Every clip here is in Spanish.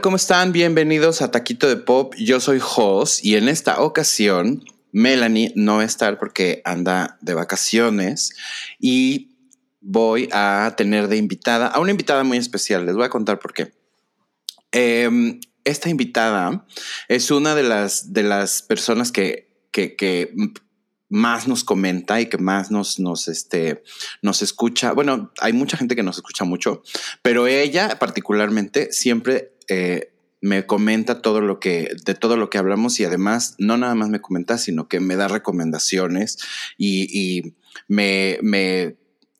¿cómo están? Bienvenidos a Taquito de Pop. Yo soy Jos y en esta ocasión Melanie no va a estar porque anda de vacaciones y voy a tener de invitada a una invitada muy especial. Les voy a contar por qué. Em, esta invitada es una de las, de las personas que, que, más nos comenta y que más nos, nos, este, nos escucha. Bueno, hay mucha gente que nos escucha mucho, pero ella particularmente siempre eh, me comenta todo lo que, de todo lo que hablamos y además no nada más me comenta, sino que me da recomendaciones y, me, me,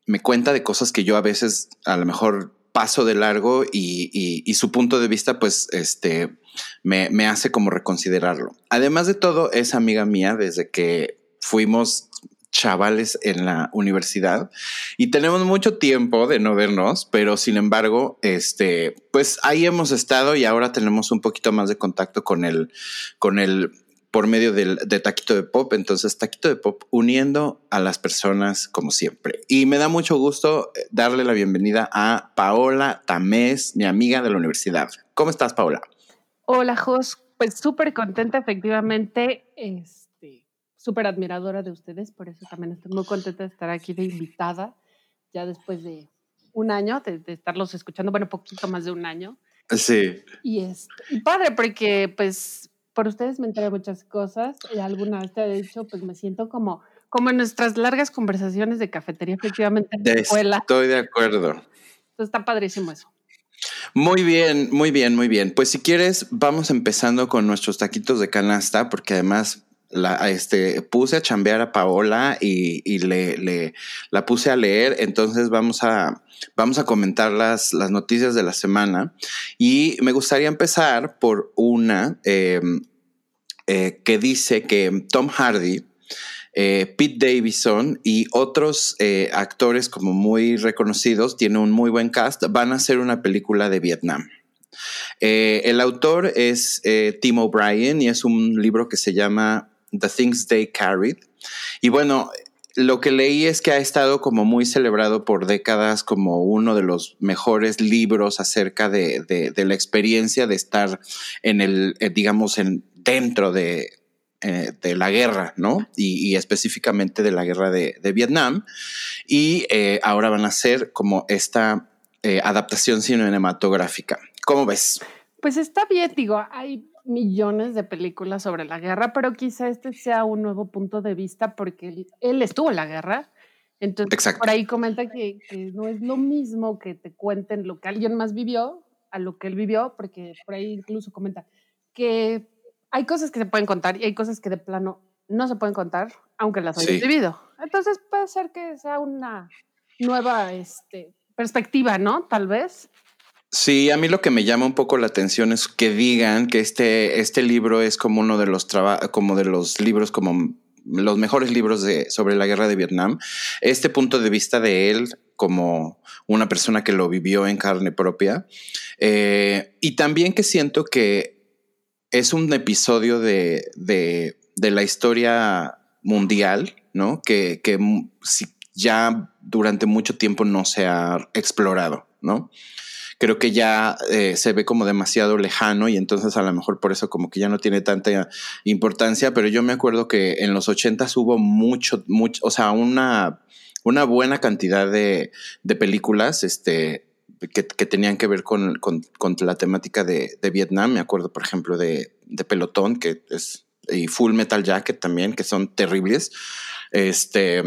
me, cuenta de cosas que yo a veces a lo mejor paso de largo y, y su punto de vista pues este me, me hace como reconsiderarlo. Además de todo, es amiga mía desde que fuimos chavales en la universidad y tenemos mucho tiempo de no vernos, pero sin embargo, este, pues ahí hemos estado y ahora tenemos un poquito más de contacto con el, con el, por medio del, de Taquito de Pop. Entonces, Taquito de Pop uniendo a las personas como siempre. Y me da mucho gusto eh, darle la bienvenida a Paola Tamés, mi amiga de la universidad. ¿Cómo estás, Paola? Hola, Jos. Pues súper contenta, efectivamente. Es súper admiradora de ustedes, por eso también estoy muy contenta de estar aquí de invitada, ya después de un año de, estarlos escuchando, bueno, poquito más de un año. Sí. Y es y padre, porque pues por ustedes me enteré muchas cosas, y alguna vez te he dicho, pues me siento como, como en nuestras largas conversaciones de cafetería, efectivamente, en la escuela. Estoy de acuerdo. Entonces está padrísimo eso. Muy bien, muy bien, muy bien. Pues si quieres, vamos empezando con nuestros taquitos de canasta, porque además la, este, puse a chambear a Paola y, le, la puse a leer. Entonces vamos a, vamos a comentar las, las noticias de la semana. Y me gustaría empezar por una em, eh, que dice que Tom Hardy, eh, Pete Davidson y otros eh, actores como muy reconocidos, tiene un muy buen cast, van a hacer una película de Vietnam. el autor es Tim O'Brien y es un libro que se llama The Things They Carried. Y bueno, lo que leí es que ha estado como muy celebrado por décadas como uno de los mejores libros acerca de, la experiencia de estar en el, eh, digamos, en, dentro de, eh, la guerra, ¿no? Y, específicamente de la guerra de, Vietnam. Y eh, ahora van a hacer como esta adaptación cinematográfica. ¿Cómo ves? Pues está bien, digo, hay millones de películas sobre la guerra, pero quizá este sea un nuevo punto de vista porque él, estuvo en la guerra. Entonces, por ahí comenta que, no es lo mismo que te cuenten lo que alguien más vivió a lo que él vivió, porque por ahí incluso comenta que hay cosas que se pueden contar y hay cosas que de plano no se pueden contar, aunque las hayas vivido. Entonces puede ser que sea una nueva este, perspectiva, ¿no? Tal vez. Sí, a mí lo que me llama un poco la atención es que digan que este, este libro es como uno de los como de los libros como los mejores libros de, sobre la guerra de Vietnam. Este punto de vista de él como una persona que lo vivió en carne propia. Eh, y también que siento que es un episodio de, de, de la historia mundial, ¿no? Que, que ya durante mucho tiempo no se ha explorado, ¿no? Creo que ya eh, se ve como demasiado lejano y entonces a lo mejor por eso como que ya no tiene tanta importancia, pero yo me acuerdo que en los ochentas hubo mucho, mucho, o sea, una, una buena cantidad de, de películas, este, que, que, tenían que ver con, con, con la temática de, de, Vietnam. Me acuerdo, por ejemplo, de, de Pelotón, que es, y Full Metal Jacket también, que son terribles. Este,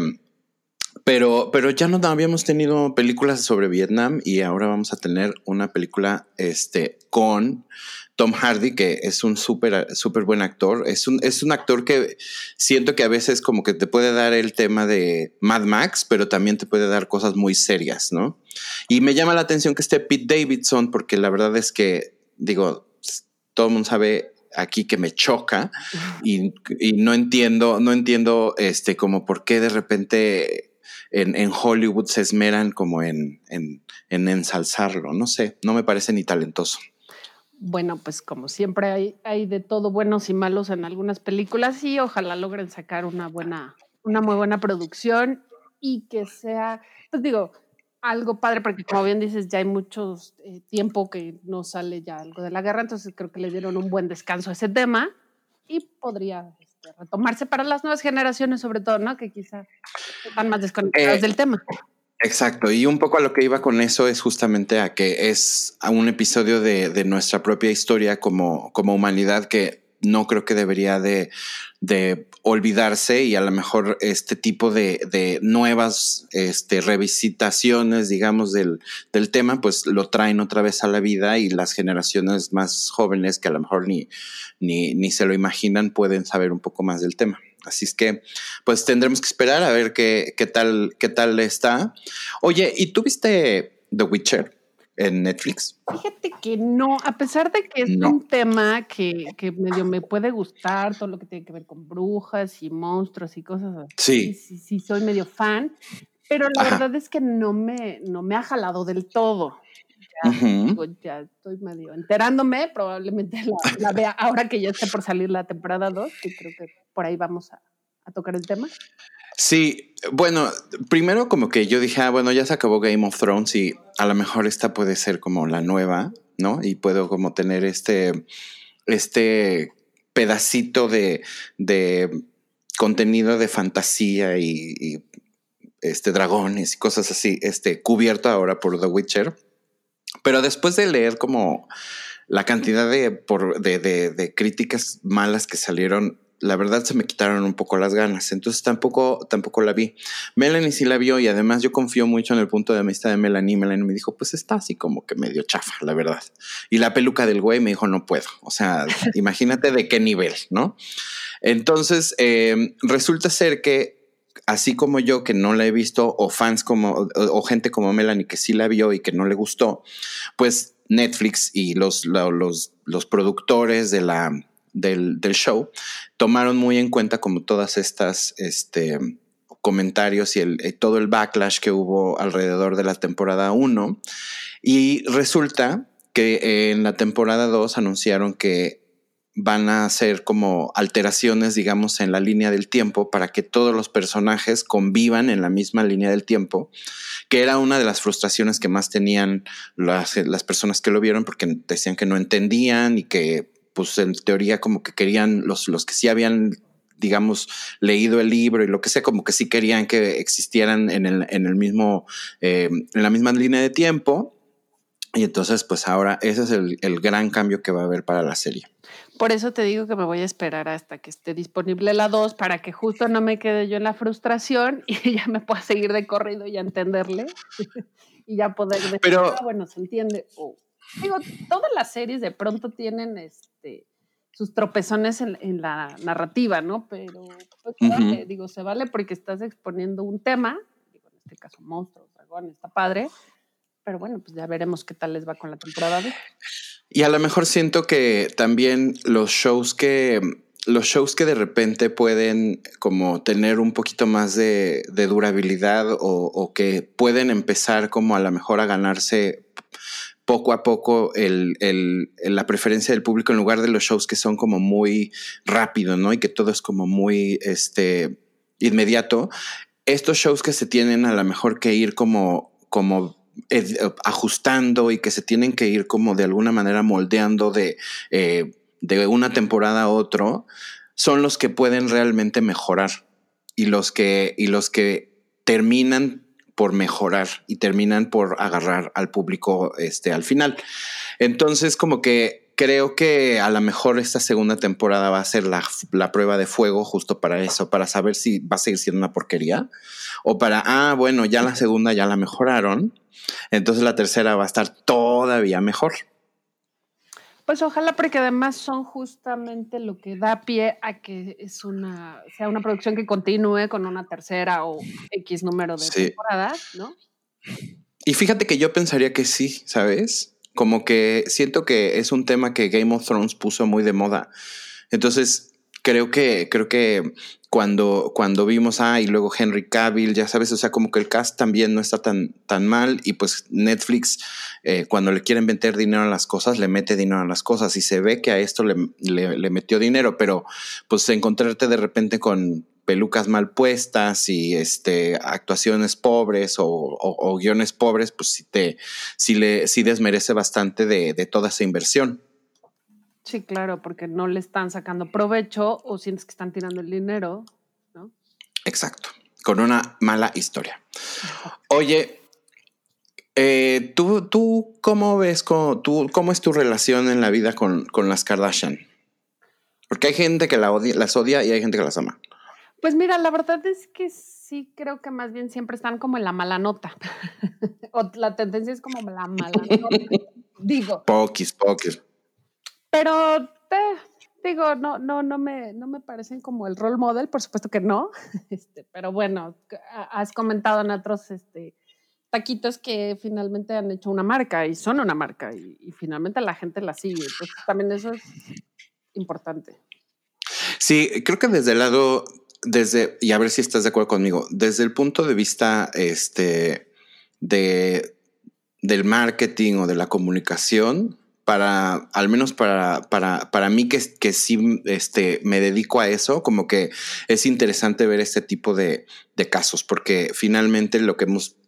pero, pero ya no habíamos tenido películas sobre Vietnam y ahora vamos a tener una película este, con Tom Hardy, que es un súper súper buen actor. Es un, es un actor que siento que a veces como que te puede dar el tema de Mad Max, pero también te puede dar cosas muy serias, ¿no? Y me llama la atención que esté Pete Davidson, porque la verdad es que, digo, todo el mundo sabe aquí que me choca y, y, no entiendo, no entiendo este como por qué de repente en, Hollywood se esmeran como en, en, ensalzarlo. No sé, no me parece ni talentoso. Bueno, pues como siempre hay, hay de todo buenos y malos en algunas películas y ojalá logren sacar una buena, una muy buena producción y que sea, pues digo, algo padre, porque como bien dices, ya hay mucho eh, tiempo que no sale ya algo de la guerra, entonces creo que le dieron un buen descanso a ese tema y podría este, retomarse para las nuevas generaciones, sobre todo, ¿no? Que quizás están más desconectadas eh, del tema. Exacto, y un poco a lo que iba con eso es justamente a que es a un episodio de, de nuestra propia historia como, como humanidad que no creo que debería de, olvidarse y a lo mejor este tipo de, nuevas este, revisitaciones, digamos, del, tema, pues lo traen otra vez a la vida y las generaciones más jóvenes que a lo mejor ni, ni, se lo imaginan pueden saber un poco más del tema. Así es que, pues tendremos que esperar a ver qué, qué tal, qué tal está. Oye, ¿y tú viste The Witcher? En Netflix? Fíjate que no, a pesar de que es un tema que, que, medio me puede gustar, todo lo que tiene que ver con brujas y monstruos y cosas así. Sí. Sí, sí, soy medio fan, pero la verdad es que no me, no me ha jalado del todo. Ya, estoy medio enterándome, probablemente la, vea ahora que ya esté por salir la temporada 2, que creo que por ahí vamos a, a tocar el tema. Sí, bueno, primero como que yo dije, ah, bueno, ya se acabó Game of Thrones y a lo mejor esta puede ser como la nueva, ¿no? Y puedo como tener este, este pedacito de, de contenido de fantasía y, este, dragones y cosas así, este, cubierto ahora por The Witcher. Pero después de leer como la cantidad de, por, de, de críticas malas que salieron la verdad se me quitaron un poco las ganas. Entonces tampoco, tampoco la vi. Melanie sí la vio y además yo confío mucho en el punto de vista de Melanie. Melanie me dijo, pues está así como que medio chafa, la verdad. Y la peluca del güey me dijo, no puedo. O sea, imagínate de qué nivel, ¿no? Entonces, em, resulta ser que así como yo que no la he visto, o fans como, o, gente como Melanie que sí la vio y que no le gustó, pues Netflix y los, los, los productores de la del, show, tomaron muy en cuenta como todas estas este, comentarios y el, eh, todo el backlash que hubo alrededor de la temporada 1. Y resulta que en la temporada 2 anunciaron que van a hacer como alteraciones, digamos, en la línea del tiempo para que todos los personajes convivan en la misma línea del tiempo, que era una de las frustraciones que más tenían las, las personas que lo vieron porque decían que no entendían y que pues en teoría como que querían los, los que sí habían digamos, leído el libro y lo que sea, como que sí querían que existieran en el, en el mismo, eh, en la misma línea de tiempo. Y entonces, pues ahora ese es el, el, gran cambio que va a haber para la serie. Por eso te digo que me voy a esperar hasta que esté disponible la 2 para que justo no me quede yo en la frustración y ya me pueda seguir de corrido y entenderle y ya poder decir, Pero, ah, bueno, se entiende. Digo, todas las series de pronto tienen este, sus tropezones en, la narrativa, ¿no? Pero, pues, digo, se vale porque estás exponiendo un tema, digo, en este caso monstruos, dragones, está padre, pero bueno, pues ya veremos qué tal les va con la temporada. Y a lo mejor siento que también los shows que los shows que de repente pueden como tener un poquito más de, durabilidad o, o, que pueden empezar como a lo mejor a ganarse poco a poco la preferencia del público en lugar de los shows que son como muy rápido, ¿no? Y que todo es como muy este, inmediato. Estos shows que se tienen a lo mejor que ir como, como ajustando y que se tienen que ir como de alguna manera moldeando de, eh, de una temporada a otro, son los que pueden realmente mejorar y los que, y los que terminan por mejorar y terminan por agarrar al público este, al final. Entonces, como que creo que a lo mejor esta segunda temporada va a ser la, la, prueba de fuego justo para eso, para saber si va a seguir siendo una porquería o para, ah, bueno, ya la segunda ya la mejoraron, entonces la tercera va a estar todavía mejor. Pues ojalá, porque además son justamente lo que da pie a que es una, sea una producción que continúe con una tercera o X número de temporadas, ¿no? Y fíjate que yo pensaría que sí, ¿sabes? Como que siento que es un tema que Game of Thrones puso muy de moda. Entonces, creo que, creo que cuando, cuando vimos, ah, y luego Henry Cavill, ya sabes, o sea, como que el cast también no está tan, tan mal y pues Netflix, eh, cuando le quieren meter dinero a las cosas, le mete dinero a las cosas y se ve que a esto le, le, metió dinero, pero pues encontrarte de repente con, pelucas mal puestas y este, actuaciones pobres o, guiones pobres, pues sí, te, sí, le, sí desmerece bastante de, de toda esa inversión. Sí, claro, porque no le están sacando provecho o sientes que están tirando el dinero, ¿no? Exacto, con una mala historia. Oye, eh, ¿tú, ¿tú cómo ves, cómo, tú, cómo es tu relación en la vida con, con las Kardashian? Porque hay gente que la odia, las odia y hay gente que las ama. Pues mira, la verdad es que sí creo que más bien siempre están como en la mala nota. o la tendencia es como la mala nota. Digo. Poquis, poquis. Pero eh, digo, no, no, no me, no me parecen como el role model, por supuesto que no. Este, pero bueno, has comentado en otros este, taquitos que finalmente han hecho una marca y son una marca y, y finalmente la gente la sigue. Entonces también eso es importante. Sí, creo que desde el lado, desde, y a ver si estás de acuerdo conmigo, desde el punto de vista este, de, del marketing o de la comunicación, para, al menos para, para, para mí que, que sí este, me dedico a eso, como que es interesante ver este tipo de, de casos, porque finalmente lo que hemos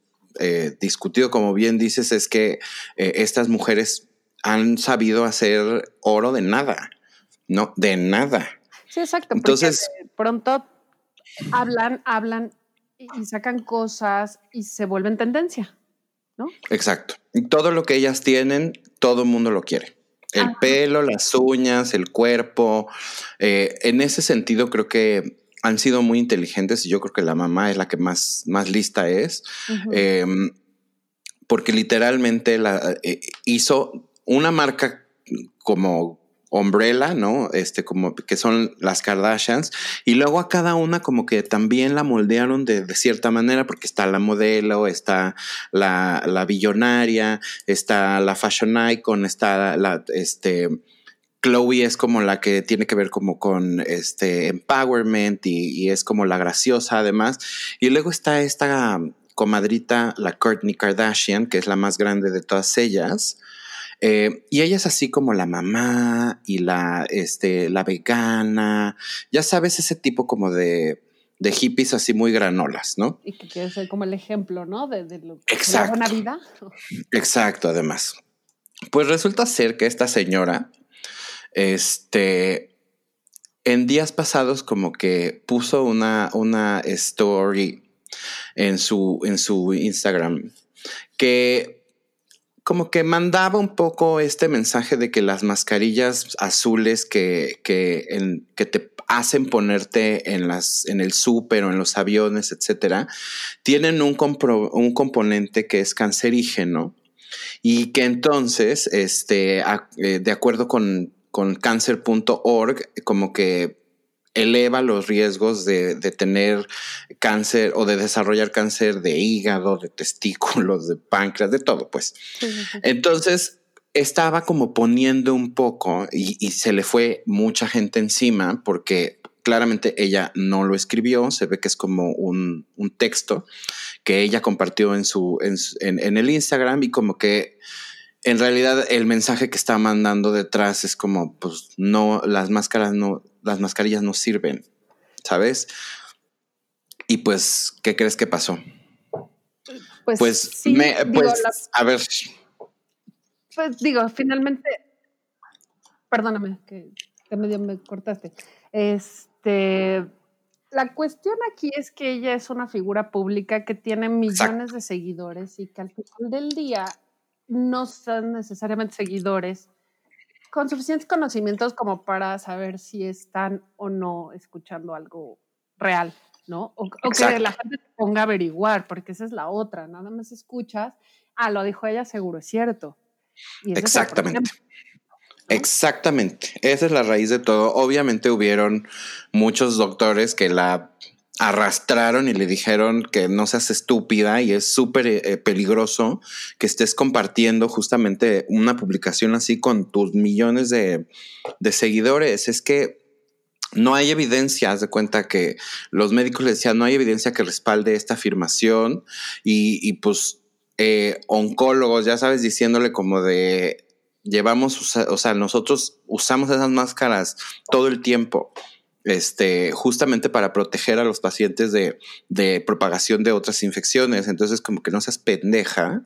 eh, discutido, como bien dices, es que eh, estas mujeres han sabido hacer oro de nada, no, de nada. Sí, exacto. Entonces, pronto hablan, hablan y sacan cosas y se vuelven tendencia, ¿no? Exacto. todo lo que ellas tienen, todo el mundo lo quiere. El pelo, las uñas, el cuerpo. Eh, en ese sentido, creo que han sido muy inteligentes y yo creo que la mamá es la que más, más lista es. Em, porque literalmente la, eh, hizo una marca como Umbrella, ¿no? Este, como que son las Kardashians. Y luego a cada una como que también la moldearon de, cierta manera, porque está la modelo, está la, la billonaria, está la fashion icon, está la, este, Chloe es como la que tiene que ver como con este empowerment y, y es como la graciosa además. Y luego está esta comadrita, la Kourtney Kardashian, que es la más grande de todas ellas eh, y ella es así como la mamá y la, este, la vegana, ya sabes, ese tipo como de, de hippies así muy granolas, ¿no? Y que quiere ser como el ejemplo, ¿no? De, de, lo, la buena vida. Exacto, además. Pues resulta ser que esta señora, este, en días pasados como que puso una, una story en su, en su Instagram que como que mandaba un poco este mensaje de que las mascarillas azules que, que, que te hacen ponerte en, las, en el súper o en los aviones, etcétera, tienen un, un componente que es cancerígeno y que entonces, este, eh, de acuerdo con, con cancer.org, como que eleva los riesgos de, tener cáncer o de desarrollar cáncer de hígado, de testículos, de páncreas, de todo, pues. Entonces, estaba como poniendo un poco y, se le fue mucha gente encima porque claramente ella no lo escribió, se ve que es como un, texto que ella compartió en, su, en, en el Instagram y como que en realidad el mensaje que está mandando detrás es como, pues no, las máscaras no, las mascarillas no sirven, ¿sabes? Y pues, ¿qué crees que pasó? Pues, pues, pues a ver. Pues digo, finalmente, perdóname, que, medio me cortaste. Este, la cuestión aquí es que ella es una figura pública que tiene millones de seguidores y que al final del día no son necesariamente seguidores con suficientes conocimientos como para saber si están o no escuchando algo real, ¿no? O, que la gente se ponga a averiguar, porque esa es la otra, nada más escuchas, ah, lo dijo ella, seguro es cierto. Exactamente. Exactamente, esa es la raíz de todo. Obviamente hubieron muchos doctores que la arrastraron y le dijeron que no seas estúpida y es súper eh, peligroso que estés compartiendo justamente una publicación así con tus millones de, seguidores. Es que no hay evidencia, de cuenta que los médicos le decían, no hay evidencia que respalde esta afirmación y, pues eh, oncólogos, ya sabes, diciéndole como de, llevamos, o sea, nosotros usamos esas máscaras todo el tiempo este, justamente para proteger a los pacientes de, de, propagación de otras infecciones. Entonces, como que no seas pendeja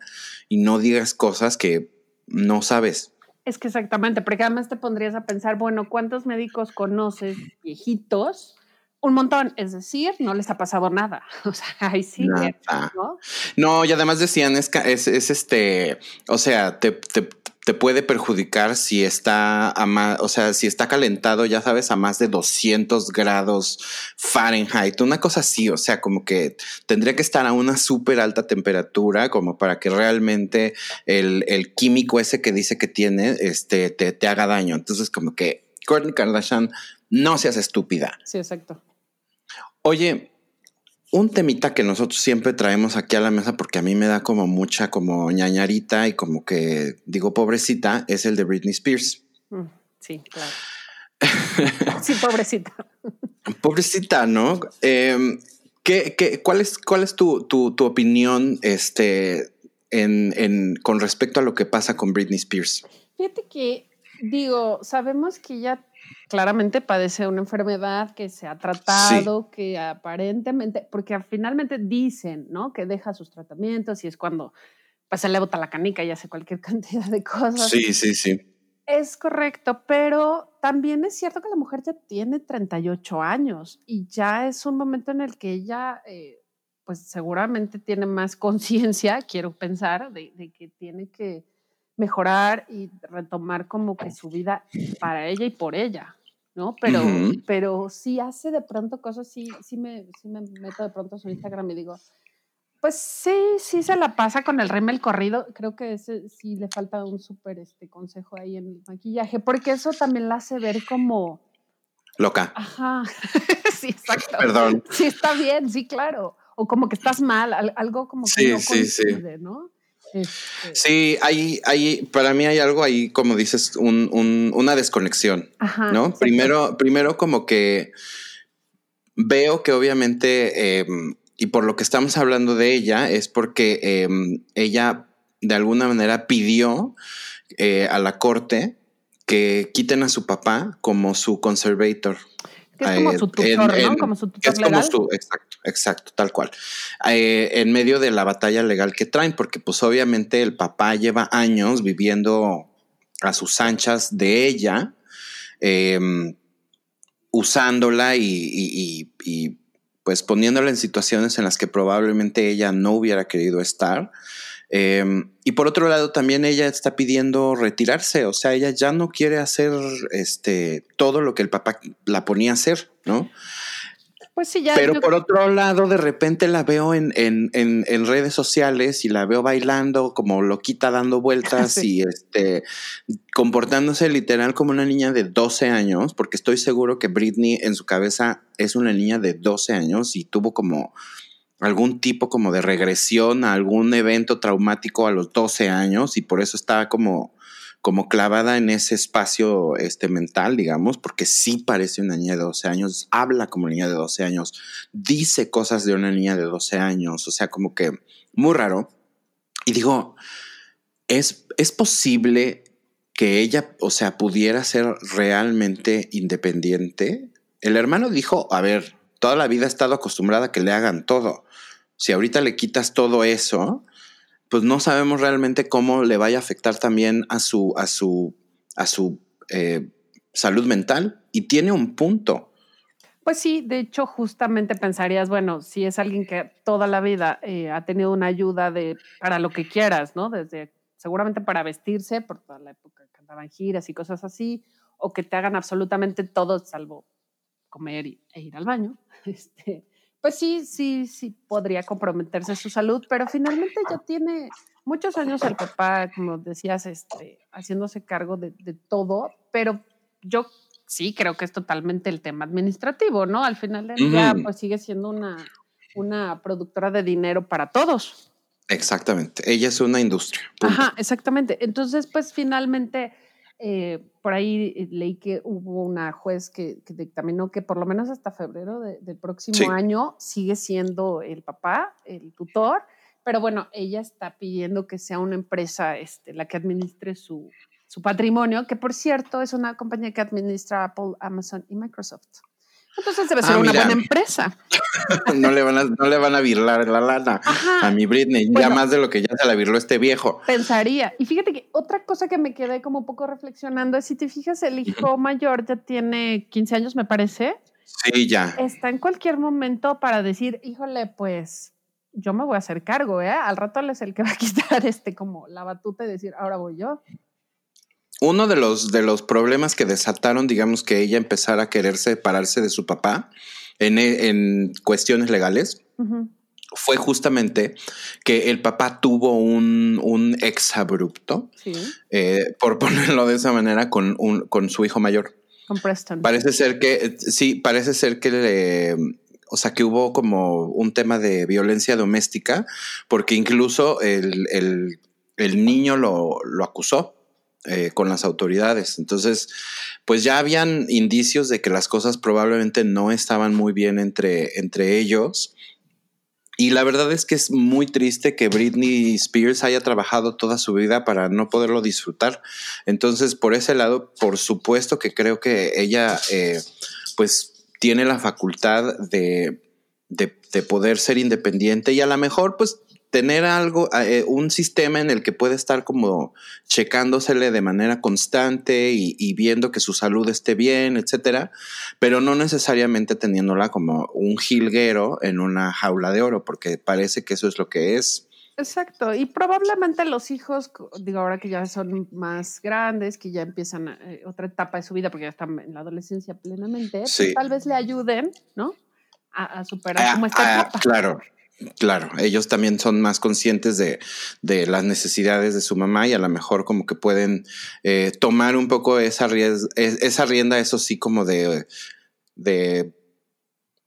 y no digas cosas que no sabes. Es que exactamente, porque además te pondrías a pensar, bueno, ¿cuántos médicos conoces viejitos? Un montón, es decir, no les ha pasado nada. O sea, ahí sí. ¿no? no, y además decían, es, es, es este, o sea, te, te, te puede perjudicar si está a más, o sea, si está calentado, ya sabes, a más de 200 grados Fahrenheit, una cosa así, o sea, como que tendría que estar a una súper alta temperatura como para que realmente el, químico ese que dice que tiene, este, te, te haga daño. Entonces, como que Kourtney Kardashian, no seas estúpida. Sí, exacto. Oye, un temita que nosotros siempre traemos aquí a la mesa porque a mí me da como mucha como ñañarita y como que digo pobrecita es el de Britney Spears. Mm, sí, claro. sí, pobrecita. pobrecita, ¿no? Em, ¿qué, cuál es, cuál es tu, tu, tu opinión este, en, en, con respecto a lo que pasa con Britney Spears? Fíjate que, digo, sabemos que ya claramente padece una enfermedad que se ha tratado, que aparentemente, porque finalmente dicen, ¿no? Que deja sus tratamientos y es cuando pues, se le bota la canica y hace cualquier cantidad de cosas. Sí, sí, sí. Es correcto, pero también es cierto que la mujer ya tiene 38 años y ya es un momento en el que ella, eh, pues seguramente tiene más conciencia, quiero pensar, de, de que tiene que mejorar y retomar como que su vida para ella y por ella, ¿no? Pero, pero si hace de pronto cosas, sí, sí, me, sí me meto de pronto a su Instagram y digo, pues sí, sí se la pasa con el rímel corrido. Creo que ese sí le falta un súper este, consejo ahí en el maquillaje, porque eso también la hace ver como... Loca. Ajá, sí, exacto. Perdón. Sí, está bien, sí, claro. O como que estás mal, algo como que no coincide, ¿no? Este sí, hay, hay, para mí hay algo ahí, como dices, una desconexión, ¿no? Primero, primero como que veo que obviamente, em, y por lo que estamos hablando de ella, es porque em, ella de alguna manera pidió eh, a la corte que quiten a su papá como su conservator. Es como su tutor, ¿no? Como su tutor legal. exacto exacto, tal cual. Eh, en medio de la batalla legal que traen, porque pues obviamente el papá lleva años viviendo a sus anchas de ella, em, usándola y, pues poniéndola en situaciones en las que probablemente ella no hubiera querido estar. Em, y por otro lado, también ella está pidiendo retirarse, o sea, ella ya no quiere hacer este, todo lo que el papá la ponía a hacer, ¿no? Pues sí, ya. Pero por otro lado, de repente la veo en, redes sociales y la veo bailando como loquita dando vueltas y este comportándose literal como una niña de 12 años, porque estoy seguro que Britney en su cabeza es una niña de 12 años y tuvo como algún tipo como de regresión a algún evento traumático a los 12 años y por eso está como como clavada en ese espacio este, mental, digamos, porque sí parece una niña de 12 años, habla como niña de 12 años, dice cosas de una niña de 12 años, o sea, como que muy raro. Y digo, ¿es, es posible que ella, o sea, pudiera ser realmente independiente? El hermano dijo, a ver, toda la vida ha estado acostumbrada a que le hagan todo. Si ahorita le quitas todo eso, pues no sabemos realmente cómo le vaya a afectar también a su, a su, a su eh, salud mental. Y tiene un punto. Pues sí, de hecho, justamente pensarías, bueno, si es alguien que toda la vida eh, ha tenido una ayuda de para lo que quieras, ¿no? Desde seguramente para vestirse, por toda la época que andaban giras y cosas así, o que te hagan absolutamente todo salvo comer e ir al baño. Este, pues sí, sí, sí podría comprometerse su salud, pero finalmente ya tiene muchos años el papá, como decías, este, haciéndose cargo de, todo, pero yo sí creo que es totalmente el tema administrativo, ¿no? Al final del día, pues sigue siendo una, una productora de dinero para todos. Exactamente, ella es una industria. Ajá, exactamente. Entonces, pues finalmente eh, por ahí eh, leí que hubo una juez que, dictaminó que por lo menos hasta febrero del próximo año sigue siendo el papá, el tutor, pero bueno, ella está pidiendo que sea una empresa este, la que administre su, su patrimonio, que por cierto es una compañía que administra Apple, Amazon y Microsoft. Entonces debe ser ah, una buena empresa. no, le van a, no le van a virlar la lana a mi Britney, ya más de lo que ya se la virló este viejo. Pensaría. Y fíjate que otra cosa que me quedé como un poco reflexionando es si te fijas, el hijo mayor ya tiene 15 años, me parece. Sí, ya. Está en cualquier momento para decir, híjole, pues yo me voy a hacer cargo, ¿eh? Al rato él es el que va a quitar este como la batuta y decir, ahora voy yo uno de los, de los problemas que desataron, digamos, que ella empezara a querer separarse de su papá en, en cuestiones legales, fue justamente que el papá tuvo un, un ex abrupto, eh, por ponerlo de esa manera, con, un, con su hijo mayor. Con Preston. Parece ser que, sí, parece ser que le, o sea, que hubo como un tema de violencia doméstica, porque incluso el, el, el niño lo, lo acusó eh, con las autoridades. Entonces, pues ya habían indicios de que las cosas probablemente no estaban muy bien entre, entre ellos. Y la verdad es que es muy triste que Britney Spears haya trabajado toda su vida para no poderlo disfrutar. Entonces, por ese lado, por supuesto que creo que ella, eh, pues, tiene la facultad de, de, de, poder ser independiente y a lo mejor, pues, tener algo, eh, un sistema en el que puede estar como checándosele de manera constante y, viendo que su salud esté bien, etcétera, pero no necesariamente teniéndola como un jilguero en una jaula de oro, porque parece que eso es lo que es. Exacto, y probablemente los hijos, digo ahora que ya son más grandes, que ya empiezan eh, otra etapa de su vida, porque ya están en la adolescencia plenamente, pues tal vez le ayuden, ¿no? A, superar ah, como esta ah, Claro. Claro, ellos también son más conscientes de, las necesidades de su mamá y a lo mejor como que pueden eh, tomar un poco esa, esa rienda, eso sí, como de, de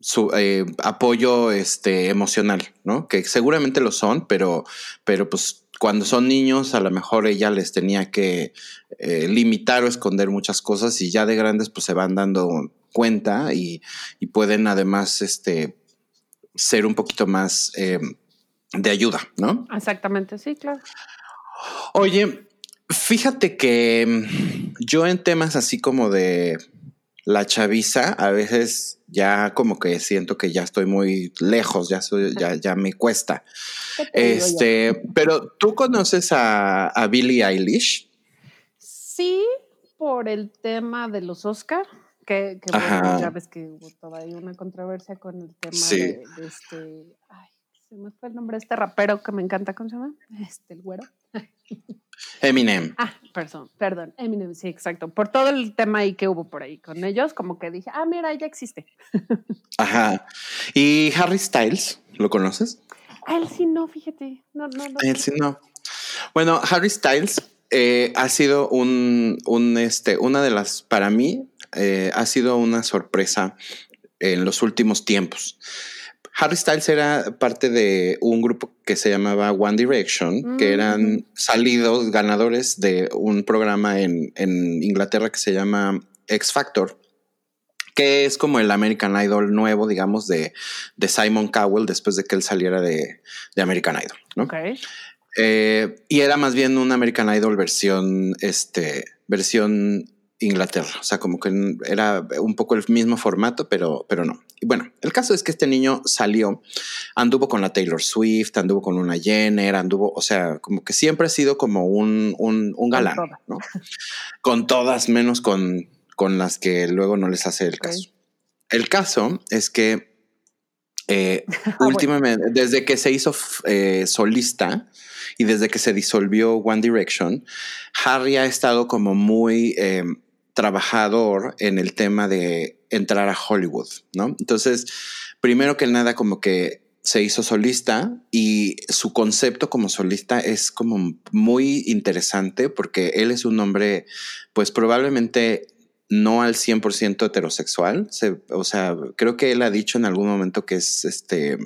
su eh, apoyo este, emocional, ¿no? Que seguramente lo son, pero, pero pues cuando son niños a lo mejor ella les tenía que eh, limitar o esconder muchas cosas y ya de grandes pues se van dando cuenta y, y pueden además este ser un poquito más eh, de ayuda, ¿no? Exactamente, sí, claro. Oye, fíjate que mm, yo en temas así como de la chaviza, a veces ya como que siento que ya estoy muy lejos, ya soy, ya, ya me cuesta. Este, pero ¿tú conoces a, a Billie Eilish? Sí, por el tema de los Oscar. Que, ya ves que hubo todavía una controversia con el tema de, este. Ay, se me fue el nombre de este rapero que me encanta, ¿cómo se llama? Este, el güero. Eminem. Ah, perdón, perdón, Eminem, sí, exacto. Por todo el tema ahí que hubo por ahí con ellos, como que dije, ah, mira, ya existe. Ajá. ¿Y Harry Styles? ¿Lo conoces? él sí no, fíjate. No, no, no. él sí no. Bueno, Harry Styles eh, ha sido un, un, este, una de las, para mí, eh, ha sido una sorpresa en los últimos tiempos. Harry Styles era parte de un grupo que se llamaba One Direction, que mm. eran salidos ganadores de un programa en, Inglaterra que se llama X Factor, que es como el American Idol nuevo, digamos, de, Simon Cowell después de que él saliera de, American Idol. Eh, y era más bien un American Idol versión, este, versión Inglaterra. O sea, como que era un poco el mismo formato, pero, pero no. Y bueno, el caso es que este niño salió, anduvo con la Taylor Swift, anduvo con una Jenner, anduvo, o sea, como que siempre ha sido como un, un, galán, ¿no? Con todas, menos con, con las que luego no les hace el caso. El caso es que eh, ah, últimamente, desde que se hizo eh, solista y desde que se disolvió One Direction, Harry ha estado como muy... Eh, trabajador en el tema de entrar a Hollywood, ¿no? Entonces, primero que nada, como que se hizo solista y su concepto como solista es como muy interesante porque él es un hombre, pues probablemente no al 100% heterosexual. o sea, creo que él ha dicho en algún momento que es este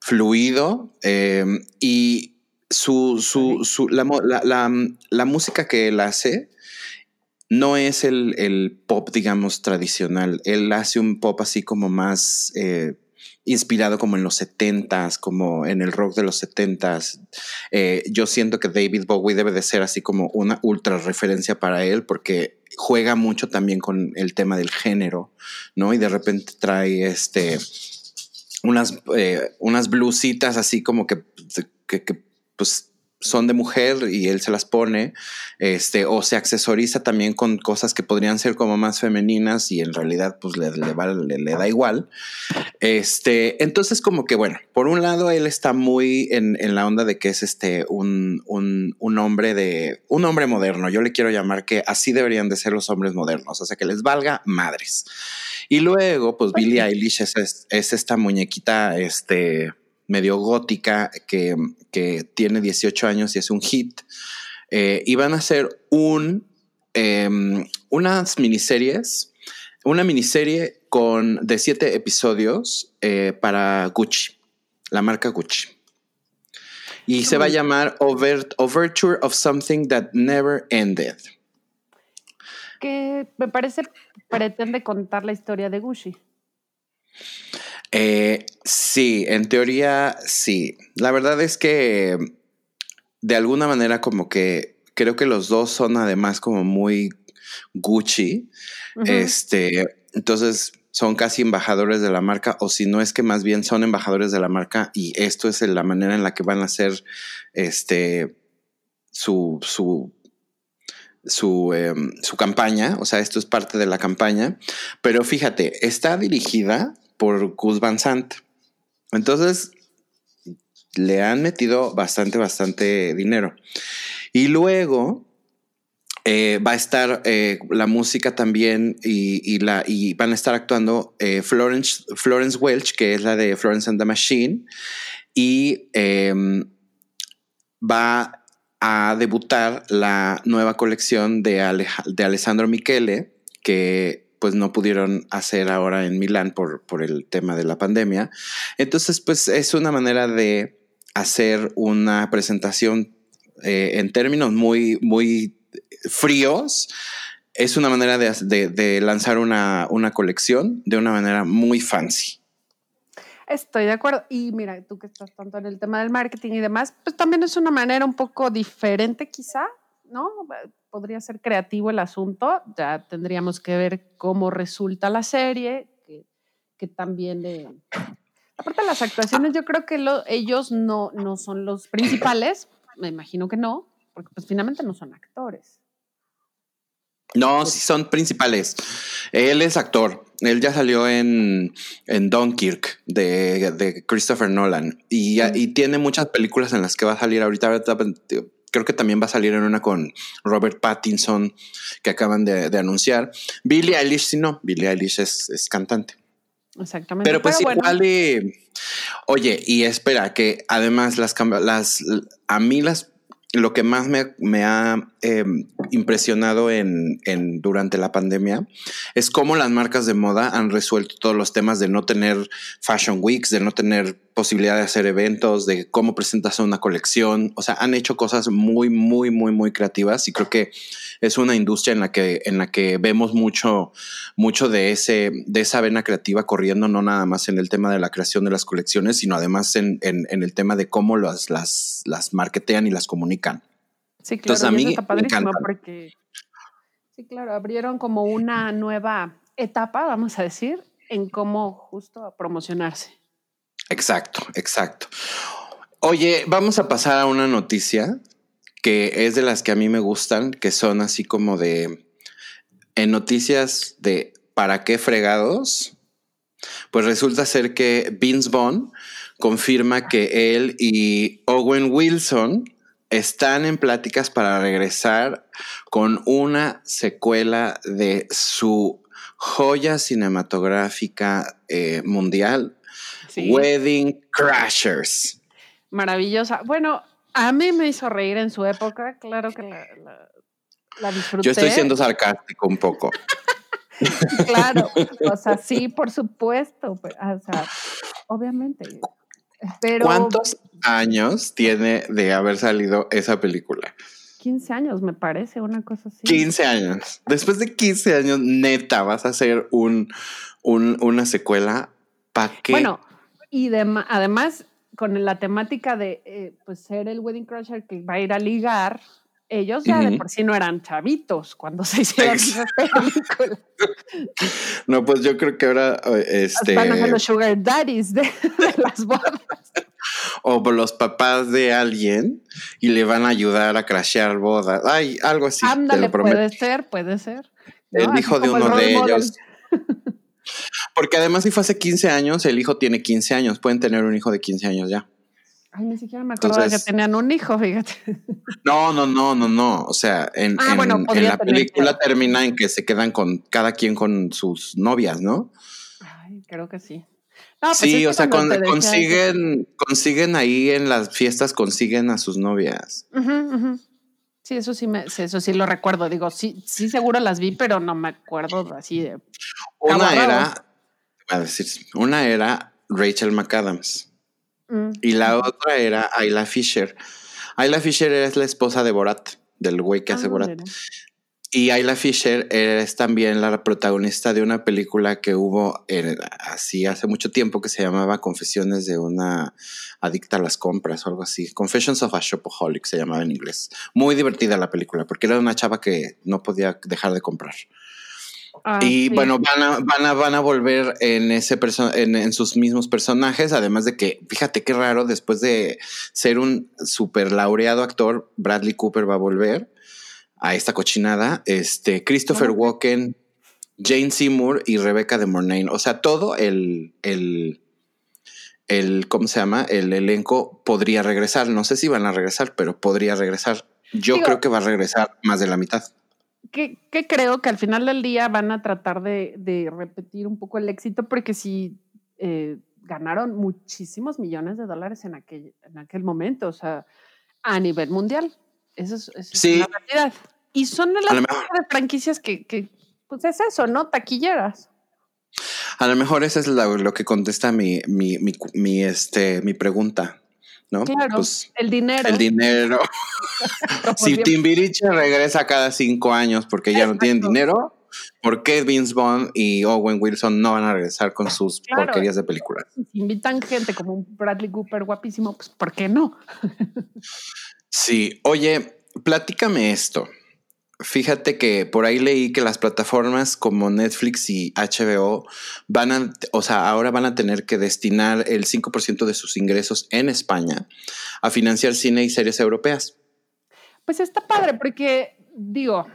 fluido eh, y su, su, su la, la, la, música que él hace no es el, pop, digamos, tradicional. Él hace un pop así como más, eh, inspirado como en los setentas, como en el rock de los setentas. Eh, yo siento que David Bowie debe de ser así como una ultra referencia para él porque juega mucho también con el tema del género, ¿no? Y de repente trae este unas, eh, unas blusitas así como que, que, que pues son de mujer y él se las pone, este, o se accesoriza también con cosas que podrían ser como más femeninas y en realidad pues le, le, da igual. Este, entonces como que bueno, por un lado él está muy en, la onda de que es este un, un, hombre de un hombre moderno. Yo le quiero llamar que así deberían de ser los hombres modernos, o sea que les valga madres. Y luego, pues Billie Eilish es, es esta muñequita, este, medio gótica que, tiene 18 años y es un hit. Eh, y van a hacer un, em, unas miniseries, una miniserie con, de siete episodios eh, para Gucci, la marca Gucci. Y se va a llamar Overture of Something That Never Ended. Que me parece pretende contar la historia de Gucci. Eh, sí, en teoría sí. La verdad es que de alguna manera como que creo que los dos son además como muy Gucci. Este, entonces son casi embajadores de la marca, o si no es que más bien son embajadores de la marca, y esto es la manera en la que van a hacer este su, su, su, em, su campaña. O sea, esto es parte de la campaña. Pero fíjate, está dirigida por Gus Van Sant. Entonces, le han metido bastante, bastante dinero. Y luego eh, va a estar eh, la música también y, la, y van a estar actuando eh, Florence, Florence Welch, que es la de Florence and the Machine, y em, va a debutar la nueva colección de, de Alessandro Michele, que pues no pudieron hacer ahora en Milán por, por el tema de la pandemia. Entonces, pues es una manera de hacer una presentación eh, en términos muy, muy fríos. Es una manera de, lanzar una, una, colección de una manera muy fancy. Estoy de acuerdo. Y mira, tú que estás tanto en el tema del marketing y demás, pues también es una manera un poco diferente quizá, ¿no? podría ser creativo el asunto, ya tendríamos que ver cómo resulta la serie, que, también de... Aparte de las actuaciones, yo creo que ellos no, no son los principales, me imagino que no, porque pues finalmente no son actores. No, sí son principales. Él es actor. Él ya salió en, en Dunkirk de, de Christopher Nolan y, y, tiene muchas películas en las que va a salir ahorita creo que también va a salir en una con Robert Pattinson que acaban de, anunciar. Billie Eilish, sí, no, Billie Eilish es, cantante. Exactamente. Pero pues igual, oye, y espera, que además las, las, a mí las lo que más me, ha em, impresionado en, durante la pandemia es cómo las marcas de moda han resuelto todos los temas de no tener fashion weeks, de no tener posibilidad de hacer eventos, de cómo presentas una colección. O sea, han hecho cosas muy, muy, muy, muy creativas y creo que es una industria en la que, en la que vemos mucho, mucho de, ese, de esa vena creativa corriendo, no nada más en el tema de la creación de las colecciones, sino además en, el tema de cómo las, las, las marketean y las comunican. Sí, claro, Entonces, a mí está padrísimo porque, sí, claro, abrieron como una nueva etapa, vamos a decir, en cómo justo promocionarse. Exacto, exacto. Oye, vamos a pasar a una noticia que es de las que a mí me gustan, que son así como de en noticias de ¿para qué fregados? Pues resulta ser que Vince Vaughn confirma que él y Owen Wilson están en pláticas para regresar con una secuela de su joya cinematográfica eh, mundial, Wedding Crashers. Maravillosa. Bueno, a mí me hizo reír en su época, claro que la, la, disfruté. Yo estoy siendo sarcástico un poco. claro, o sea, sí, por supuesto, pues, o sea, obviamente. Pero, ¿Cuántos años tiene de haber salido esa película? 15 años, me parece, una cosa así. 15 años. Después de 15 años, neta, vas a hacer un, un una secuela. ¿Para qué? Bueno, Y además, con la temática de eh, pues ser el wedding crusher que va a ir a ligar, ellos ya de por sí no eran chavitos cuando se hicieron esas películas. No, pues yo creo que ahora este van a los sugar daddies de, las bodas. O los papás de alguien y le van a ayudar a crashear bodas. Ay, algo así. Ándale, puede ser, puede ser. El hijo de uno de ellos. Porque además si fue hace 15 años, el hijo tiene 15 años. Pueden tener un hijo de 15 años ya. Ay, ni siquiera me acordaba que tenían un hijo, fíjate. No, no, no, no, no. O sea, en, ah, la película termina en que se quedan con cada quien con sus novias, ¿no? Ay, creo que sí. Pues sí, o sea, consiguen, consiguen ahí en las fiestas, consiguen a sus novias. Sí, eso sí, me, eso sí lo recuerdo. Digo, sí, sí, seguro las vi, pero no me acuerdo así de. Una era, a decir, una era Rachel McAdams. Y la otra era Ayla Fisher. Ayla Fisher es la esposa de Borat, del güey que hace ah, Borat. Y Ayla Fisher es también la protagonista de una película que hubo así hace mucho tiempo que se llamaba Confesiones de una adicta a las compras o algo así. Confessions of a Shopaholic se llamaba en inglés. Muy divertida la película porque era una chava que no podía dejar de comprar. Ah, y bueno, van a, van, a, van a volver en, ese en, en, sus mismos personajes, además de que, fíjate qué raro, después de ser un super laureado actor, Bradley Cooper va a volver a esta cochinada. Este, Christopher Walken, Jane Seymour y Rebecca de Mornay. O sea, todo el, el, el, ¿cómo se llama? El elenco podría regresar. No sé si van a regresar, pero podría regresar. Yo creo que va a regresar más de la mitad que, creo que al final del día van a tratar de, repetir un poco el éxito, porque si eh, ganaron muchísimos millones de dólares en aquel, en aquel momento, o sea, a nivel mundial. Eso es, una realidad. Y son de las de franquicias que, que, pues es eso, ¿no? Taquilleras. A lo mejor eso es lo, que contesta mi, mi, mi, mi, este, mi pregunta. ¿No? Claro, pues, el dinero. El dinero. si Timbiriche regresa cada cinco años porque ya no tienen dinero, ¿por qué Vince Vaughn y Owen Wilson no van a regresar con sus porquerías de películas? Si invitan gente como un Bradley Cooper guapísimo, pues ¿por qué no? sí, oye, platícame esto. Fíjate que por ahí leí que las plataformas como Netflix y HBO van a, o sea, ahora van a tener que destinar el 5% de sus ingresos en España a financiar cine y series europeas. Pues está padre porque, digo,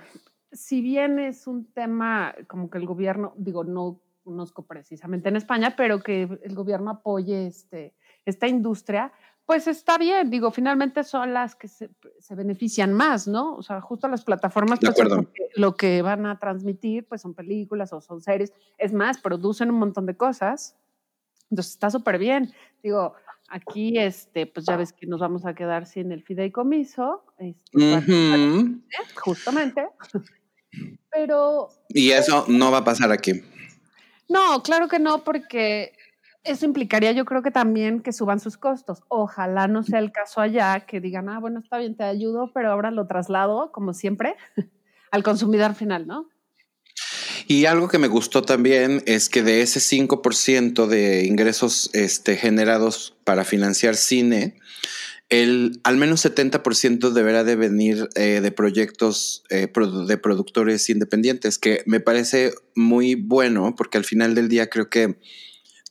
si bien es un tema como que el gobierno, digo, no conozco precisamente en España, pero que el gobierno apoye este, esta industria, pues está bien, digo, finalmente son las que se, benefician más, ¿no? O sea, justo las plataformas, pues, lo que van a transmitir, pues son películas o son series. Es más, producen un montón de cosas. Entonces está súper bien. Digo, aquí, este, pues ya ves que nos vamos a quedar sin el fideicomiso, este, justamente. Pero. Y eso no va a pasar aquí. No, claro que no, porque eso implicaría yo creo que también que suban sus costos. Ojalá no sea el caso allá, que digan, ah, bueno, está bien, te ayudo, pero ahora lo traslado, como siempre, al consumidor final, ¿no? Y algo que me gustó también es que de ese 5% de ingresos este, generados para financiar cine, el, al menos 70% deberá de venir eh, de proyectos eh, de productores independientes, que me parece muy bueno porque al final del día creo que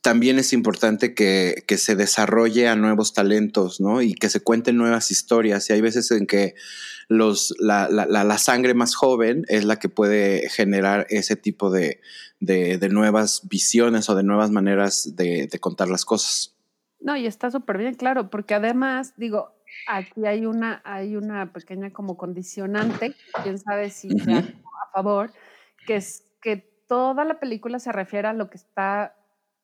también es importante que, se desarrolle a nuevos talentos, ¿no? Y que se cuenten nuevas historias. Y hay veces en que los, la, sangre más joven es la que puede generar ese tipo de, nuevas visiones o de nuevas maneras de, contar las cosas. No, y está súper bien, claro, porque además, digo, aquí hay una, hay una pequeña como condicionante, quién sabe si sea a favor, que es que toda la película se refiere a lo que está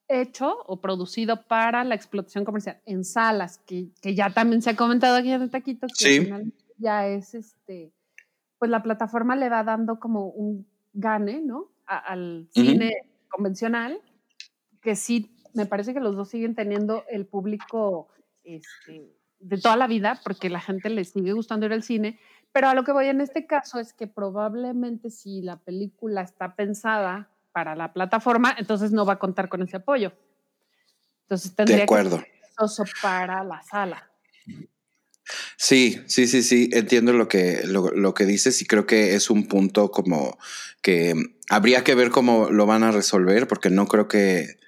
hecho o producido para la explotación comercial en salas, que, ya también se ha comentado aquí en el Taquito, que ya es este, pues la plataforma le va dando como un gane, ¿no? al cine convencional, que sí, me parece que los dos siguen teniendo el público este, de toda la vida, porque la gente le sigue gustando ir al cine, pero a lo que voy en este caso es que probablemente si la película está pensada para la plataforma, entonces no va a contar con ese apoyo. Entonces tendría de acuerdo. que ser para la sala. Sí, sí, sí, sí, entiendo lo que, lo, que dices y creo que es un punto como que habría que ver cómo lo van a resolver porque no creo que,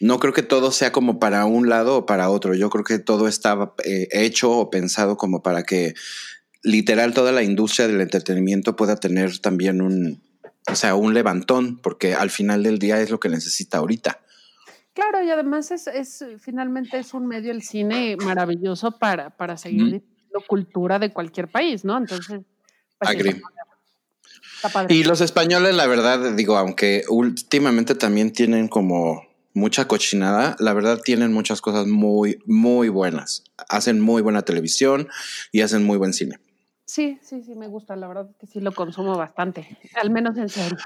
no creo que todo sea como para un lado o para otro. Yo creo que todo estaba eh, hecho o pensado como para que literal toda la industria del entretenimiento pueda tener también un, o sea, un levantón, porque al final del día es lo que necesita ahorita. Claro, y además es, es finalmente es un medio el cine maravilloso para, para seguir la cultura de cualquier país, ¿no? Entonces, pues, Y los españoles, la verdad, digo, aunque últimamente también tienen como mucha cochinada, la verdad tienen muchas cosas muy, muy buenas. Hacen muy buena televisión y hacen muy buen cine. Sí, sí, sí, me gusta, la verdad que sí lo consumo bastante, al menos en serio.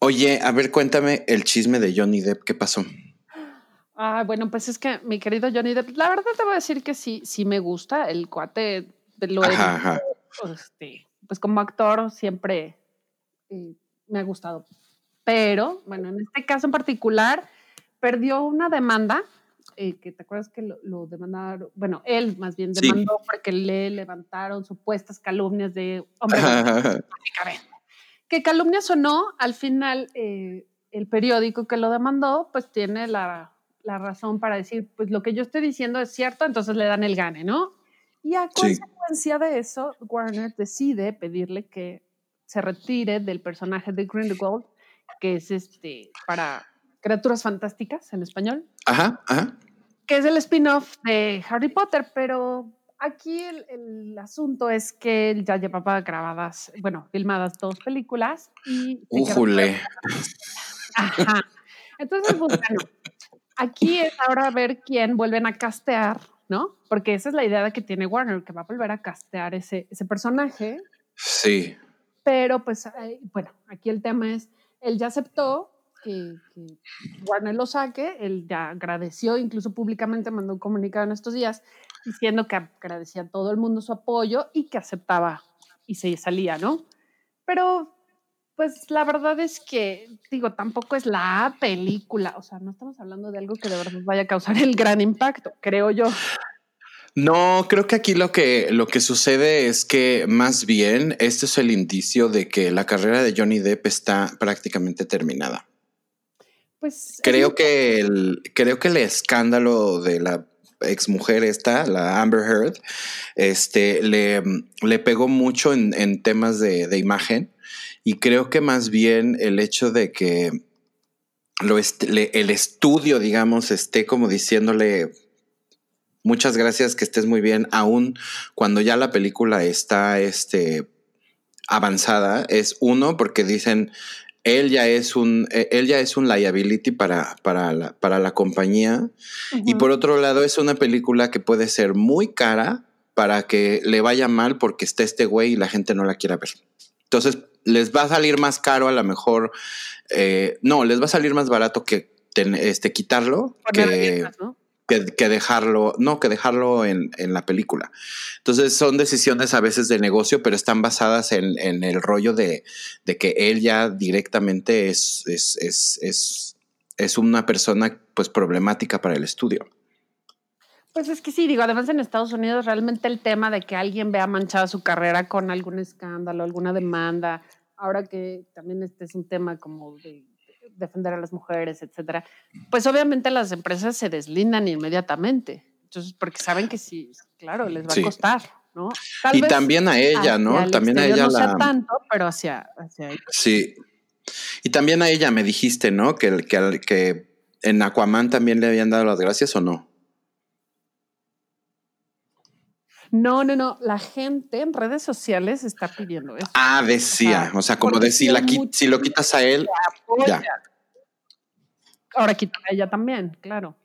Oye, a ver, cuéntame el chisme de Johnny Depp, ¿qué pasó? Ah, bueno, pues es que mi querido Johnny Depp, la verdad te voy a decir que sí, sí me gusta. El cuate lo ajá, Este, pues como actor siempre eh, me ha gustado. Pero, bueno, en este caso en particular, perdió una demanda, eh, que te acuerdas que lo, demandaron, bueno, él más bien demandó porque le levantaron supuestas calumnias de hombre. que calumnias o no, al final eh, el periódico que lo demandó, pues tiene la la razón para decir, pues lo que yo estoy diciendo es cierto, entonces le dan el gane, ¿no? Y a consecuencia de eso, Warner decide pedirle que se retire del personaje de Grindelwald, que es este para criaturas fantásticas en español. Ajá, ajá. Que es el spin-off de Harry Potter, pero aquí el, asunto es que él ya llevaba grabadas, bueno, filmadas dos películas y... ¡Ujule! Ajá. Entonces, pues, bueno, Aquí es ahora ver quién vuelven a castear, ¿no? Porque esa es la idea que tiene Warner, que va a volver a castear ese, ese personaje. Sí. Pero pues, bueno, aquí el tema es, él ya aceptó que, Warner lo saque, él ya agradeció, incluso públicamente mandó un comunicado en estos días diciendo que agradecía a todo el mundo su apoyo y que aceptaba y se salía, ¿no? Pero pues la verdad es que, digo, tampoco es la película, o sea, no estamos hablando de algo que de verdad vaya a causar el gran impacto, creo yo. No, creo que aquí lo que, lo que sucede es que más bien este es el indicio de que la carrera de Johnny Depp está prácticamente terminada. Pues creo que el, creo que el escándalo de la exmujer esta, la Amber Heard, este, le, le pegó mucho en, en temas de, de imagen y creo que más bien el hecho de que lo el estudio, digamos, esté como diciéndole muchas gracias, que estés muy bien, aún cuando ya la película está este, avanzada, es uno, porque dicen, él ya es un, e, él ya es un liability para, para, la, para la compañía. Y por otro lado, es una película que puede ser muy cara para que le vaya mal porque está este güey y la gente no la quiera ver. Entonces, les va a salir más caro a lo mejor, eh, no, les va a salir más barato que este, quitarlo que, que, dejarlo, no, que dejarlo en, la película. Entonces son decisiones a veces de negocio, pero están basadas en, el rollo de, que él ya directamente es, es, es, es una persona pues problemática para el estudio. Pues es que sí, digo, además en Estados Unidos realmente el tema de que alguien vea manchada su carrera con algún escándalo, alguna demanda, ahora que también este es un tema como de defender a las mujeres, etcétera, pues obviamente las empresas se deslindan inmediatamente. Entonces, porque saben que sí, claro, les va a costar, ¿no? y también a ella, ¿no? También a ella no la. tanto, pero hacia, hacia ella. Sí. Y también a ella me dijiste, ¿no? Que, que, que en Aquaman también le habían dado las gracias o no. No, no, no. La gente en redes sociales está pidiendo eso. Ah, decía. O sea, como decir, si lo quitas a él, ya. Ahora quita a ella también, claro.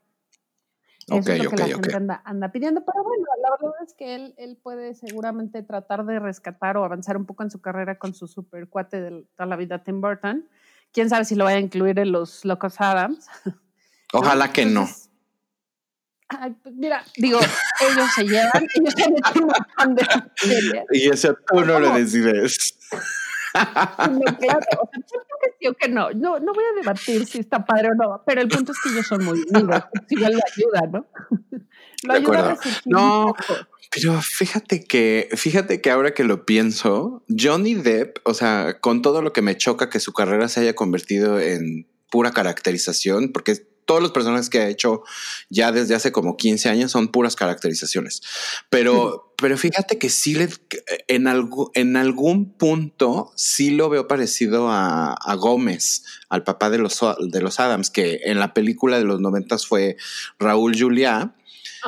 Ok, es lo que la gente anda, pidiendo. Pero bueno, la verdad es que él, él puede seguramente tratar de rescatar o avanzar un poco en su carrera con su super cuate de toda la vida, Tim Burton. Quién sabe si lo vaya a incluir en los Locos Adams. Ojalá que no. Pues mira, digo, ellos se llevan, ellos se meten un de Y eso tú no lo decides. claro, o sea, yo creo que no, no, no voy a debatir si está padre o no, pero el punto es que ellos son muy unidos, igual lo ayuda, ¿no? lo ayuda a No, pero fíjate que, fíjate que ahora que lo pienso, Johnny Depp, o sea, con todo lo que me choca que su carrera se haya convertido en pura caracterización, porque todos los personajes que ha hecho ya desde hace como 15 años son puras caracterizaciones. Pero, pero fíjate que sí le, en, algo, en algún punto sí lo veo parecido a, a, Gómez, al papá de los, de los Adams, que en la película de los noventas fue Raúl Juliá.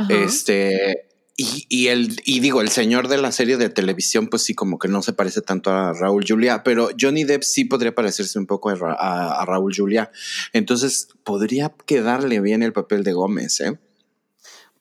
Este, y, el, y digo, el señor de la serie de televisión, pues sí, como que no se parece tanto a Raúl Julia, pero Johnny Depp sí podría parecerse un poco a, Raúl Julia. Entonces, podría quedarle bien el papel de Gómez, ¿eh?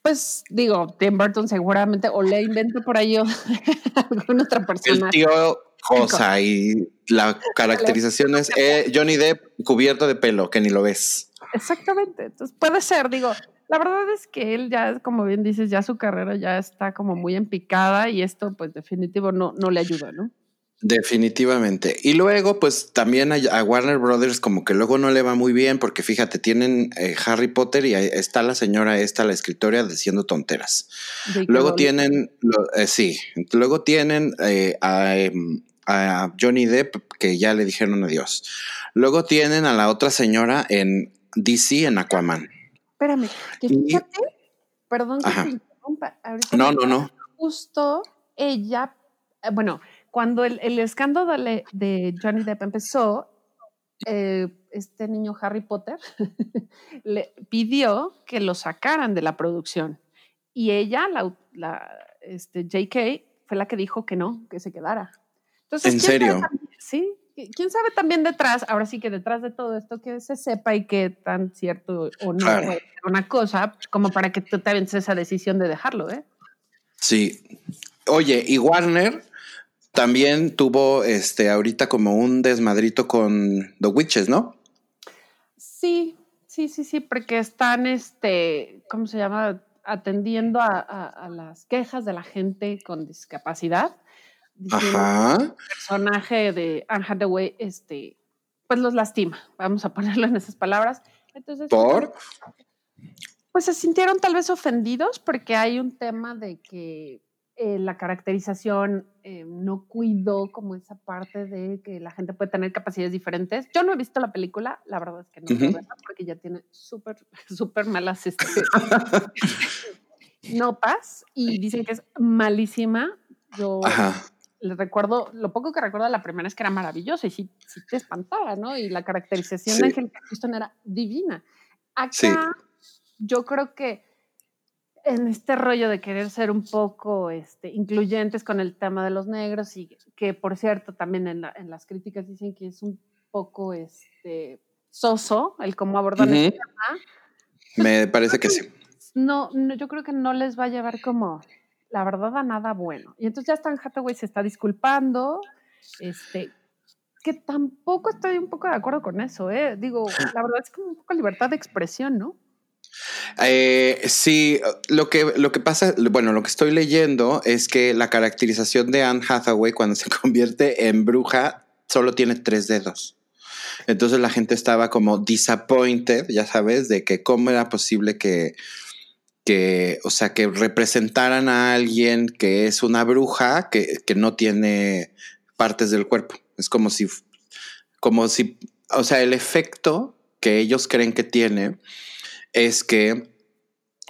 Pues digo, Tim Burton seguramente o le inventa por ahí alguna otra persona. El tío Cosa y la caracterización es eh, Johnny Depp cubierto de pelo, que ni lo ves. Exactamente. Entonces puede ser, digo, la verdad es que él ya, como bien dices, ya su carrera ya está como muy en picada y esto pues definitivo no, no le ayuda, ¿no? Definitivamente. Y luego, pues también a, Warner Brothers como que luego no le va muy bien porque fíjate, tienen eh, Harry Potter y está la señora esta, la escritora, diciendo tonteras. luego tienen, eh, sí, luego tienen eh, em, a, Johnny Depp que ya le dijeron adiós. Luego tienen a la otra señora en DC, en Aquaman. Espérame, que fíjate, perdón que te interrumpa. no, no, no. Justo ella, eh, bueno, cuando el, escándalo de, Johnny Depp empezó, eh, este niño Harry Potter le pidió que lo sacaran de la producción. Y ella, la, este, JK, fue la que dijo que no, que se quedara. Entonces, ¿En serio? Sí, quién sabe también detrás, ahora sí que detrás de todo esto que se sepa y que tan cierto o no es una cosa, como para que tú te avientes esa decisión de dejarlo, ¿eh? Sí. Oye, y Warner también tuvo este ahorita como un desmadrito con The Witches, ¿no? Sí, sí, sí, sí, porque están, este, ¿cómo se llama? Atendiendo a las quejas de la gente con discapacidad Ajá. el personaje de Anne Hathaway, este, pues los lastima, vamos a ponerlo en esas palabras. Entonces, ¿Por? Pues se sintieron tal vez ofendidos porque hay un tema de que eh, la caracterización eh, no cuidó como esa parte de que la gente puede tener capacidades diferentes. Yo no he visto la película, la verdad es que no, porque ya tiene súper, súper malas este, notas y dicen que es malísima. Yo Ajá le recuerdo, lo poco que recuerdo de la primera es que era maravillosa y sí, te espantaba, ¿no? Y la caracterización de Angelica Houston era divina. Acá yo creo que en este rollo de querer ser un poco este, incluyentes con el tema de los negros y que por cierto también en, las críticas dicen que es un poco este, soso el cómo abordan el tema. Me parece que sí. No, no, yo creo que no les va a llevar como la verdad, a nada bueno. Y entonces ya Stan Hathaway se está disculpando, este, que tampoco estoy un poco de acuerdo con eso, ¿eh? Digo, la verdad es como un poco libertad de expresión, ¿no? Eh, sí, lo que, lo que pasa, bueno, lo que estoy leyendo es que la caracterización de Anne Hathaway cuando se convierte en bruja solo tiene tres dedos. Entonces la gente estaba como disappointed, ya sabes, de que cómo era posible que, que, o sea, que representaran a alguien que es una bruja que, no tiene partes del cuerpo. Es como si, como si, o sea, el efecto que ellos creen que tiene es que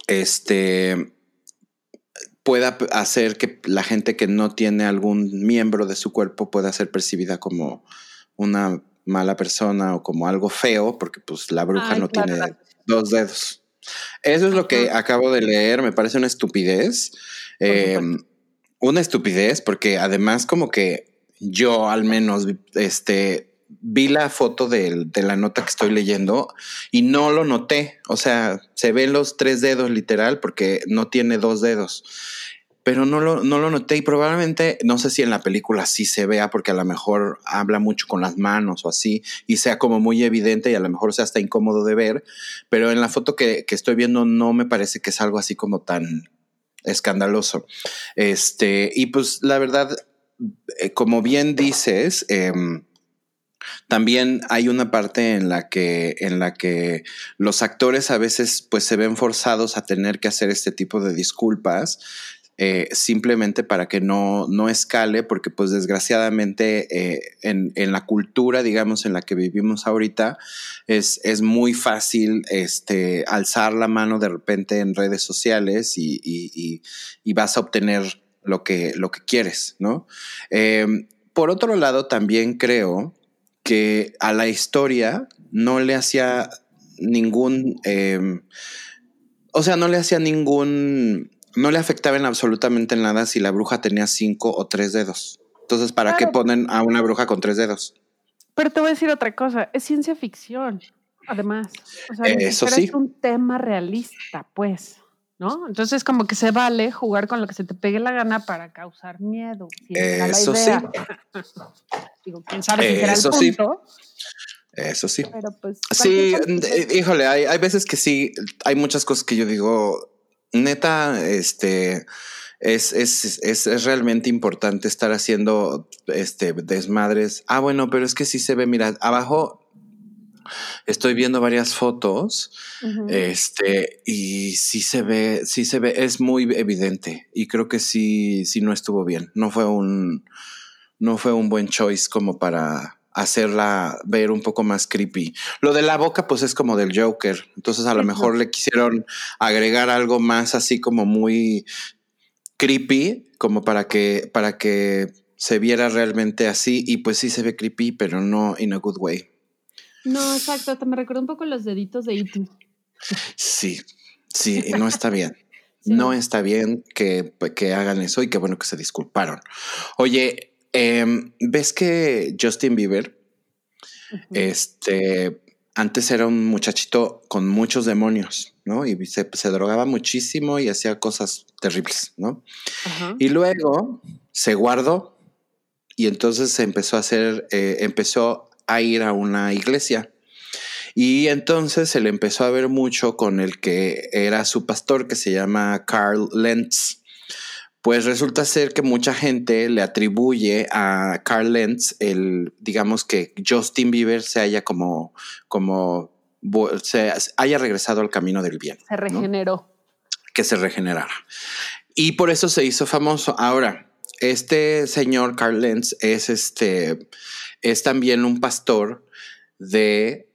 este pueda hacer que la gente que no tiene algún miembro de su cuerpo pueda ser percibida como una mala persona o como algo feo, porque pues la bruja no tiene dos dedos. Eso es lo que acabo de leer, me parece una estupidez. Em, una estupidez, porque además, como que yo al menos este, vi la foto de, la nota que estoy leyendo y no lo noté. O sea, se ven los tres dedos literal porque no tiene dos dedos pero no lo, no lo noté y probablemente, no sé si en la película sí se vea porque a lo mejor habla mucho con las manos o así y sea como muy evidente y a lo mejor sea hasta incómodo de ver, pero en la foto que, estoy viendo no me parece que es algo así como tan escandaloso. Este, y pues la verdad, eh, como bien dices, em, También hay una parte en la que, en la que los actores a veces pues se ven forzados a tener que hacer este tipo de disculpas eh, simplemente para que no, no escale, porque pues desgraciadamente eh, en, la cultura, digamos, en la que vivimos ahorita, es, es muy fácil este, alzar la mano de repente en redes sociales y, y, y, vas a obtener lo que, lo que quieres, ¿no? Eh, por otro lado, también creo que a la historia no le hacía ningún, o sea, no le hacía ningún no le afectaba en absolutamente nada si la bruja tenía cinco o tres dedos. Entonces, ¿para qué ponen a una bruja con tres dedos? Pero te voy a decir otra cosa, es ciencia ficción, además. O sea, Eso sí. es un tema realista, pues, ¿no? Entonces, como que se vale jugar con lo que se te pegue la gana para causar miedo. Eso sí. Digo, quién sabe si será el punto. Eso sí. Pero pues, sí, híjole, hay, hay veces que sí, hay muchas cosas que yo digo, neta, este, es, es, es, realmente importante estar haciendo este, desmadres. Ah, bueno, pero es que sí se ve, mira, abajo estoy viendo varias fotos, este, y sí se ve, sí se ve, es muy evidente y creo que sí, sí no estuvo bien. No fue un, no fue un buen choice como para, hacerla ver un poco más creepy. Lo de la boca, pues es como del Joker. Entonces, a lo mejor le quisieron agregar algo más así como muy creepy, como para que, para que se viera realmente así. Y pues sí se ve creepy, pero no in a good way. No, exacto. Te me recuerda un poco los deditos de Itu. Sí, sí, y no está bien. No está bien que, que hagan eso y qué bueno que se disculparon. Oye, Em, ¿Ves que Justin Bieber, este, antes era un muchachito con muchos demonios, ¿no? Y se, drogaba muchísimo y hacía cosas terribles, ¿no? Y luego se guardó y entonces empezó a hacer, eh, empezó a ir a una iglesia. Y entonces se le empezó a ver mucho con el que era su pastor, que se llama Carl Lentz pues resulta ser que mucha gente le atribuye a Carl Lentz el, digamos que Justin Bieber se haya como, como, se haya regresado al camino del bien. Se regeneró. Que se regenerara. Y por eso se hizo famoso. Ahora, este señor Carl Lentz es este, es también un pastor de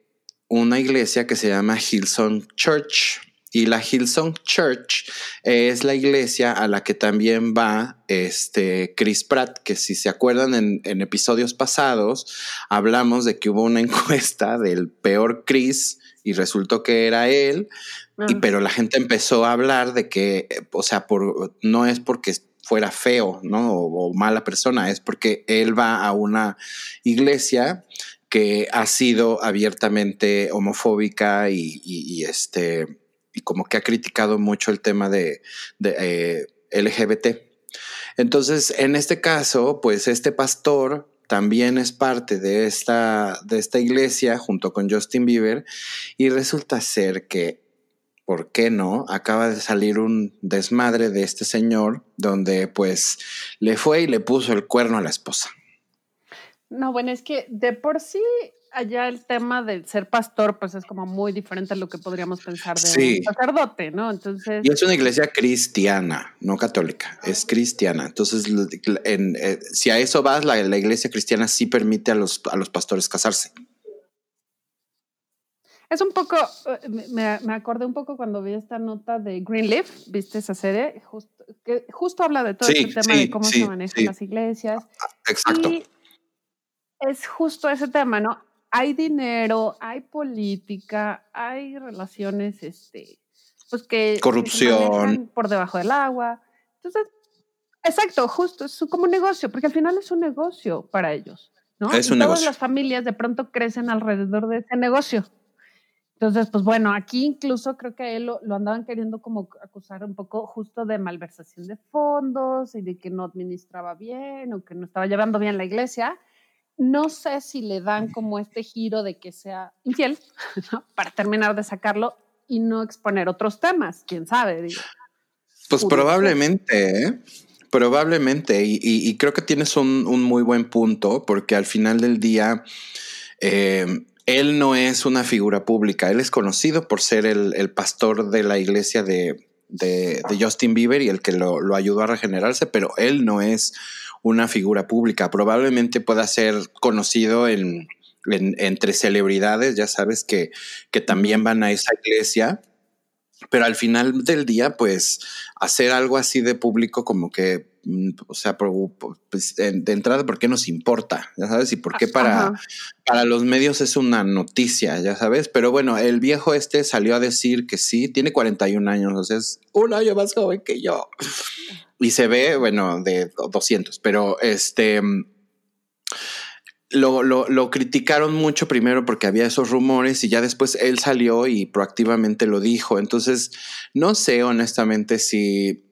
una iglesia que se llama Hillsong Church. Y la Hillsong Church es la iglesia a la que también va este Chris Pratt, que si se acuerdan en, episodios pasados, hablamos de que hubo una encuesta del peor Chris y resultó que era él, y, ah. pero la gente empezó a hablar de que, o sea, por, no es porque fuera feo, ¿no? O, mala persona, es porque él va a una iglesia que ha sido abiertamente homofóbica y este y como que ha criticado mucho el tema de, eh, LGBT. Entonces, en este caso, pues este pastor también es parte de esta, de esta iglesia junto con Justin Bieber y resulta ser que, ¿por qué no? Acaba de salir un desmadre de este señor donde pues le fue y le puso el cuerno a la esposa. No, bueno, es que de por sí allá el tema de ser pastor, pues es como muy diferente a lo que podríamos pensar de un sacerdote, ¿no? Entonces. Y es una iglesia cristiana, no católica, es cristiana. Entonces, eh, si a eso vas, la, iglesia cristiana sí permite a los, a los pastores casarse. Es un poco, eh, me, me, acordé un poco cuando vi esta nota de Greenleaf, viste esa serie, que justo habla de todo este tema de cómo se manejan las iglesias. Exacto. Y es justo ese tema, ¿no? Hay dinero, hay política, hay relaciones, este, pues que corrupción por debajo del agua. Entonces, exacto, justo, es como un negocio, porque al final es un negocio para ellos, ¿no? Es un todas las familias de pronto crecen alrededor de ese negocio. Entonces, pues bueno, aquí incluso creo que a él lo, lo, andaban queriendo como acusar un poco justo de malversación de fondos y de que no administraba bien o que no estaba llevando bien la iglesia no sé si le dan como este giro de que sea infiel, para terminar de sacarlo y no exponer otros temas, quién sabe. Pues probablemente, ¿eh? probablemente, y, creo que tienes un, muy buen punto, porque al final del día, Eh, él no es una figura pública, él es conocido por ser el, pastor de la iglesia de, Justin Bieber y el que lo, ayudó a regenerarse, pero él no es una figura pública. Probablemente pueda ser conocido en, entre celebridades, ya sabes que, que también van a esa iglesia, pero al final del día, pues hacer algo así de público como que o sea, pues, de entrada, ¿por qué nos importa? Ya sabes, y por qué para, para los medios es una noticia, ya sabes. Pero bueno, el viejo este salió a decir que sí, tiene 41 años, o sea, es un año más joven que yo. Y se ve, bueno, de 200, pero este. Lo, lo, lo, criticaron mucho primero porque había esos rumores y ya después él salió y proactivamente lo dijo. Entonces, no sé honestamente si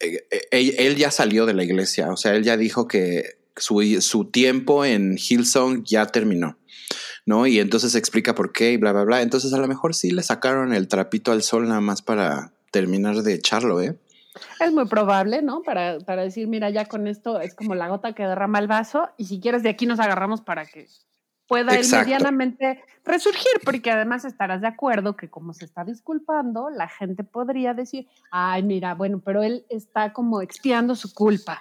eh, eh, él, ya salió de la iglesia, o sea, él ya dijo que su, tiempo en Hillsong ya terminó, ¿no? Y entonces explica por qué y bla, bla, bla. Entonces a lo mejor sí le sacaron el trapito al sol nada más para terminar de echarlo, ¿eh? Es muy probable, ¿no? Para, para decir, mira, ya con esto es como la gota que derrama el vaso y si quieres de aquí nos agarramos para que pueda medianamente resurgir, porque además estarás de acuerdo que como se está disculpando, la gente podría decir, ay, mira, bueno, pero él está como expiando su culpa.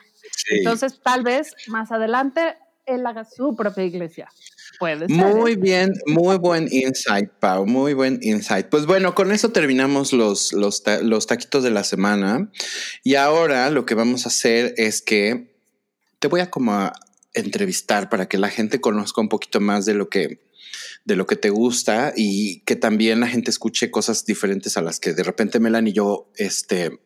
Entonces, tal vez más adelante él haga su propia iglesia. Puede ser. Muy bien, muy buen insight, Pau, muy buen insight. Pues bueno, con eso terminamos los, los, los taquitos de la semana. Y ahora lo que vamos a hacer es que te voy a como a entrevistar para que la gente conozca un poquito más de lo que de lo que te gusta y que también la gente escuche cosas diferentes a las que de repente Melan y yo este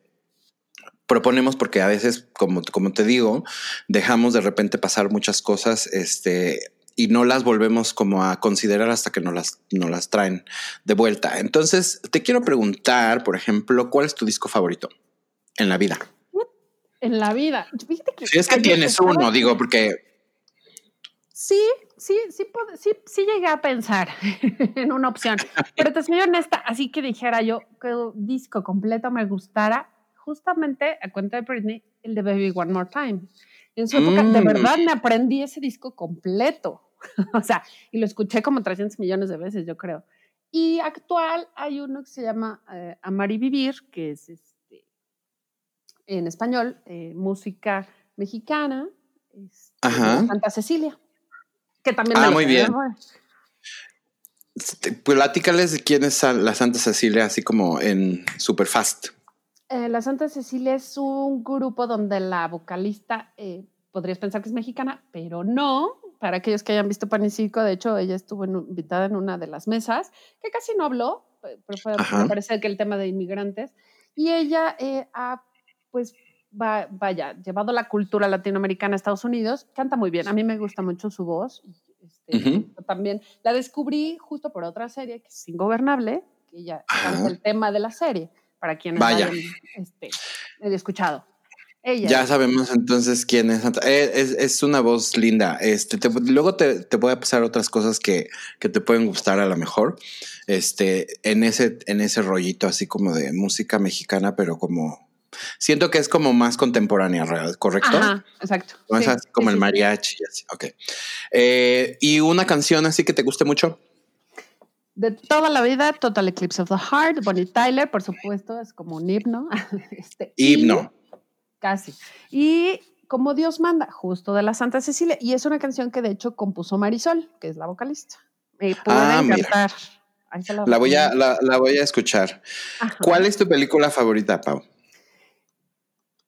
proponemos porque a veces como, como te digo dejamos de repente pasar muchas cosas este y no las volvemos como a considerar hasta que nos las, no las traen de vuelta. Entonces, te quiero preguntar, por ejemplo, ¿cuál es tu disco favorito en la vida? En la vida. si es que tienes uno, digo, porque Sí, sí, sí, sí, sí llegué a pensar en una opción, pero te soy honesta, así que dijera yo que el disco completo me gustara, justamente a cuenta de Britney, el de Baby One More Time. En su época, de mm. verdad, me aprendí ese disco completo, o sea, y lo escuché como 300 millones de veces, yo creo. Y actual hay uno que se llama eh, Amar y Vivir, que es este, en español, eh, música mexicana, este, Santa Cecilia que también ah, muy bien. Este, platícales de quién es la Santa Cecilia, así como en super fast. Eh, la Santa Cecilia es un grupo donde la vocalista, eh, podrías pensar que es mexicana, pero no. Para aquellos que hayan visto Pan y Circo, de hecho, ella estuvo invitada en una de las mesas, que casi no habló, pero fue, me parece que el tema de inmigrantes. Y ella eh, ha, pues, vaya, llevado la cultura latinoamericana a Estados Unidos, canta muy bien. A mí me gusta mucho su voz. Este, También la descubrí justo por otra serie que es Ingobernable, que ya es el tema de la serie, para quienes vaya. hayan este, escuchado. Ella. Ya sabemos entonces quién es. Eh, es, es una voz linda. Este, luego te, te, voy a pasar otras cosas que, que, te pueden gustar a lo mejor. Este, en ese, en ese rollito así como de música mexicana, pero como Siento que es como más contemporánea, ¿correcto? Ajá, exacto. como el mariachi. Así. Ok. Eh, ¿Y una canción así que te guste mucho? De toda la vida, Total Eclipse of the Heart, Bonnie Tyler, por supuesto, es como un himno. Este, himno. casi. Y como Dios manda, justo de la Santa Cecilia. Y es una canción que de hecho compuso Marisol, que es la vocalista. Puede ah, encantar. La, voy a, la, voy a escuchar. ¿Cuál es tu película favorita, Pau?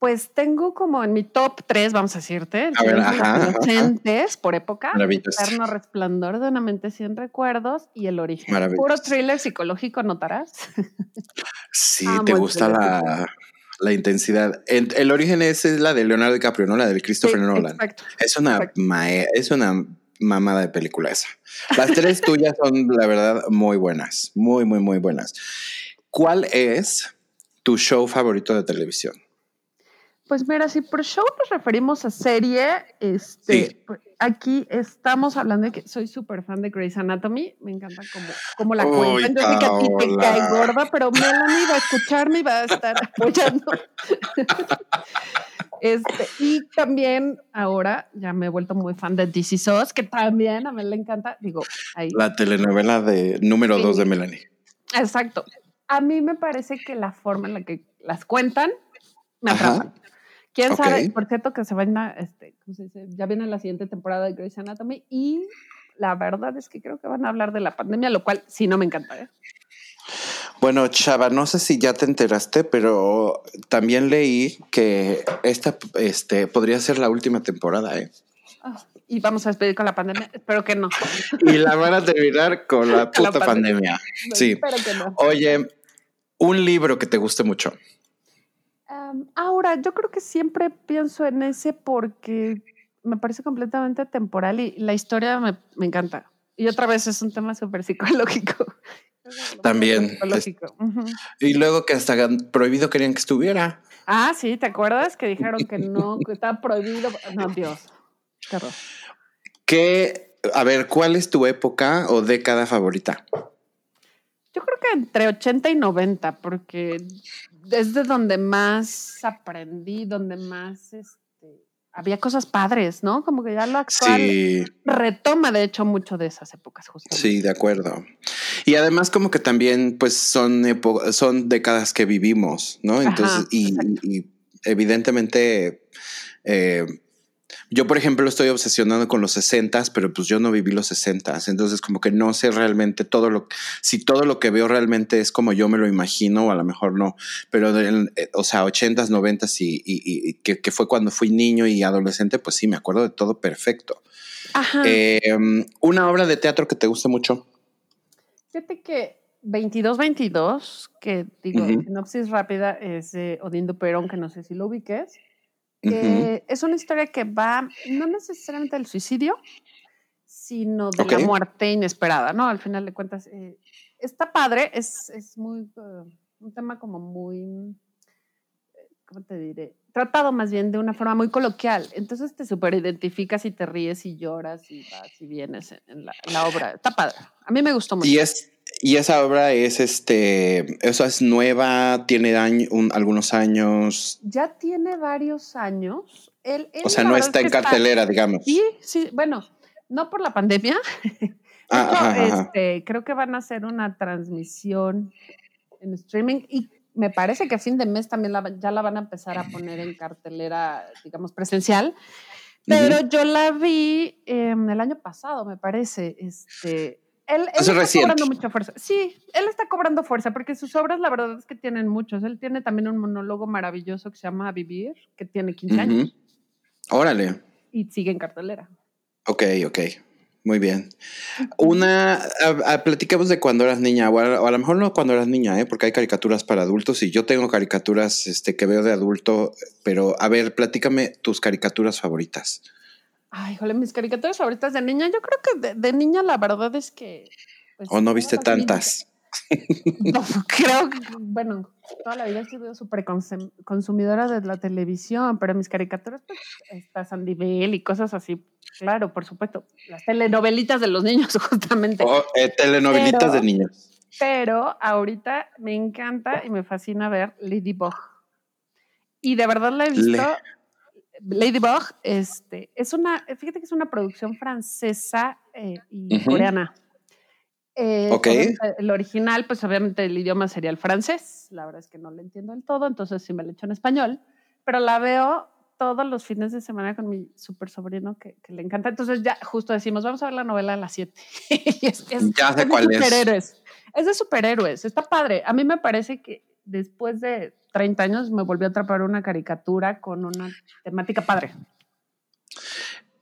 Pues tengo como en mi top tres, vamos a decirte, a ver, ajá, por época, Eterno Resplandor de una mente sin recuerdos y El Origen. Puro thriller psicológico, ¿notarás? Sí, te gusta la, la, intensidad. El, Origen es, la de Leonardo DiCaprio, ¿no? La de Christopher Nolan. Exacto, es una es una mamada de película esa. Las tres tuyas son, la verdad, muy buenas. Muy, muy, muy buenas. ¿Cuál es tu show favorito de televisión? Pues mira, si por show nos referimos a serie, este, pues, aquí estamos hablando de que soy súper fan de Grey's Anatomy, me encanta como, como la cuenta. Yo sé que a ti te cae gorda, pero Melanie va a escucharme y va a estar apoyando. Este, y también ahora ya me he vuelto muy fan de DC SOS, que también a mí le encanta. Digo, ahí. La telenovela de número dos de Melanie. Exacto. A mí me parece que la forma en la que las cuentan me atrapa. Quién sabe, por cierto, que se van a, este, ya viene la siguiente temporada de Grey's Anatomy y la verdad es que creo que van a hablar de la pandemia, lo cual sí no me encanta. ¿eh? Bueno, Chava, no sé si ya te enteraste, pero también leí que esta este, podría ser la última temporada, ¿eh? Ah, y vamos a despedir con la pandemia. Espero que no. Y la van a terminar con la puta pandemia. Sí. Espero que no. Oye, un libro que te guste mucho. Ahora, yo creo que siempre pienso en ese porque me parece completamente temporal y la historia me, me encanta. Y otra vez es un tema súper psicológico. También. Y luego que hasta prohibido querían que estuviera. Ah, sí, ¿te acuerdas? Que dijeron que no, que estaba prohibido. No, Dios. Qué horror. ¿Qué, a ver, cuál es tu época o década favorita? Yo creo que entre 80 y 90, porque es de donde más aprendí, donde más había cosas padres, ¿no? Como que ya lo actual retoma, de hecho, mucho de esas épocas, justamente. Sí, de acuerdo. Y además, como que también, pues, son son décadas que vivimos, ¿no? Entonces, y, evidentemente, eh, yo, por ejemplo, estoy obsesionado con los 60, pero pues yo no viví los 60, entonces como que no sé realmente todo lo, si todo lo que veo realmente es como yo me lo imagino o a lo mejor no, pero, eh, o sea, 80s, 90 y, y, que, fue cuando fui niño y adolescente, pues sí, me acuerdo de todo perfecto. Ajá. Em, una obra de teatro que te guste mucho. Fíjate que 2222, que digo, sinopsis rápida, es de Odín Duperón, que no sé si lo ubiques. Eh, es una historia que va no necesariamente del suicidio, sino de la muerte inesperada, ¿no? Al final de cuentas, eh, está padre, es, es muy, uh, un tema como muy, ¿cómo te diré? Tratado más bien de una forma muy coloquial. Entonces te super identificas y te ríes y lloras y vas y vienes en la, la obra. Está padre. A mí me gustó mucho. Y es, y esa obra es este, eso es nueva, tiene algunos años. Ya tiene varios años. o sea, no está en cartelera, digamos. Sí, sí, bueno, no por la pandemia. Ah, este, creo que van a hacer una transmisión en streaming y me parece que a fin de mes también ya la van a empezar a poner en cartelera, digamos, presencial. Pero yo la vi em, el año pasado, me parece. Este, él, está cobrando mucha fuerza. Sí, él está cobrando fuerza porque sus obras, la verdad es que tienen muchos. Él tiene también un monólogo maravilloso que se llama Vivir, que tiene 15 años. Órale. Y sigue en cartelera. Ok, ok. Muy bien. Una, platicamos de cuando eras niña, o a, lo mejor no cuando eras niña, ¿eh? porque hay caricaturas para adultos y yo tengo caricaturas este, que veo de adulto, pero a ver, platícame tus caricaturas favoritas. Ay, híjole, mis caricaturas favoritas de niña. Yo creo que de, niña la verdad es que. Pues, ¿O no viste tantas? No, creo que, bueno, toda la vida he sido súper consumidora de la televisión, pero mis caricaturas, pues, está Sandy Bell y cosas así. Claro, por supuesto. Las telenovelitas de los niños, justamente. Oh, eh, telenovelitas de niños. Pero ahorita me encanta y me fascina ver Ladybug. Y de verdad la he visto. Ladybug este, es una, fíjate que es una producción francesa eh, y coreana. Eh, el original, pues obviamente el idioma sería el francés. La verdad es que no lo entiendo del todo, entonces sí me lo echo en español. Pero la veo todos los fines de semana con mi super sobrino que, le encanta. Entonces ya justo decimos, vamos a ver la novela a las 7. es, ya sé cuál es. Superhéroes. Es de superhéroes. Está padre. A mí me parece que después de 30 años me volvió a atrapar una caricatura con una temática padre.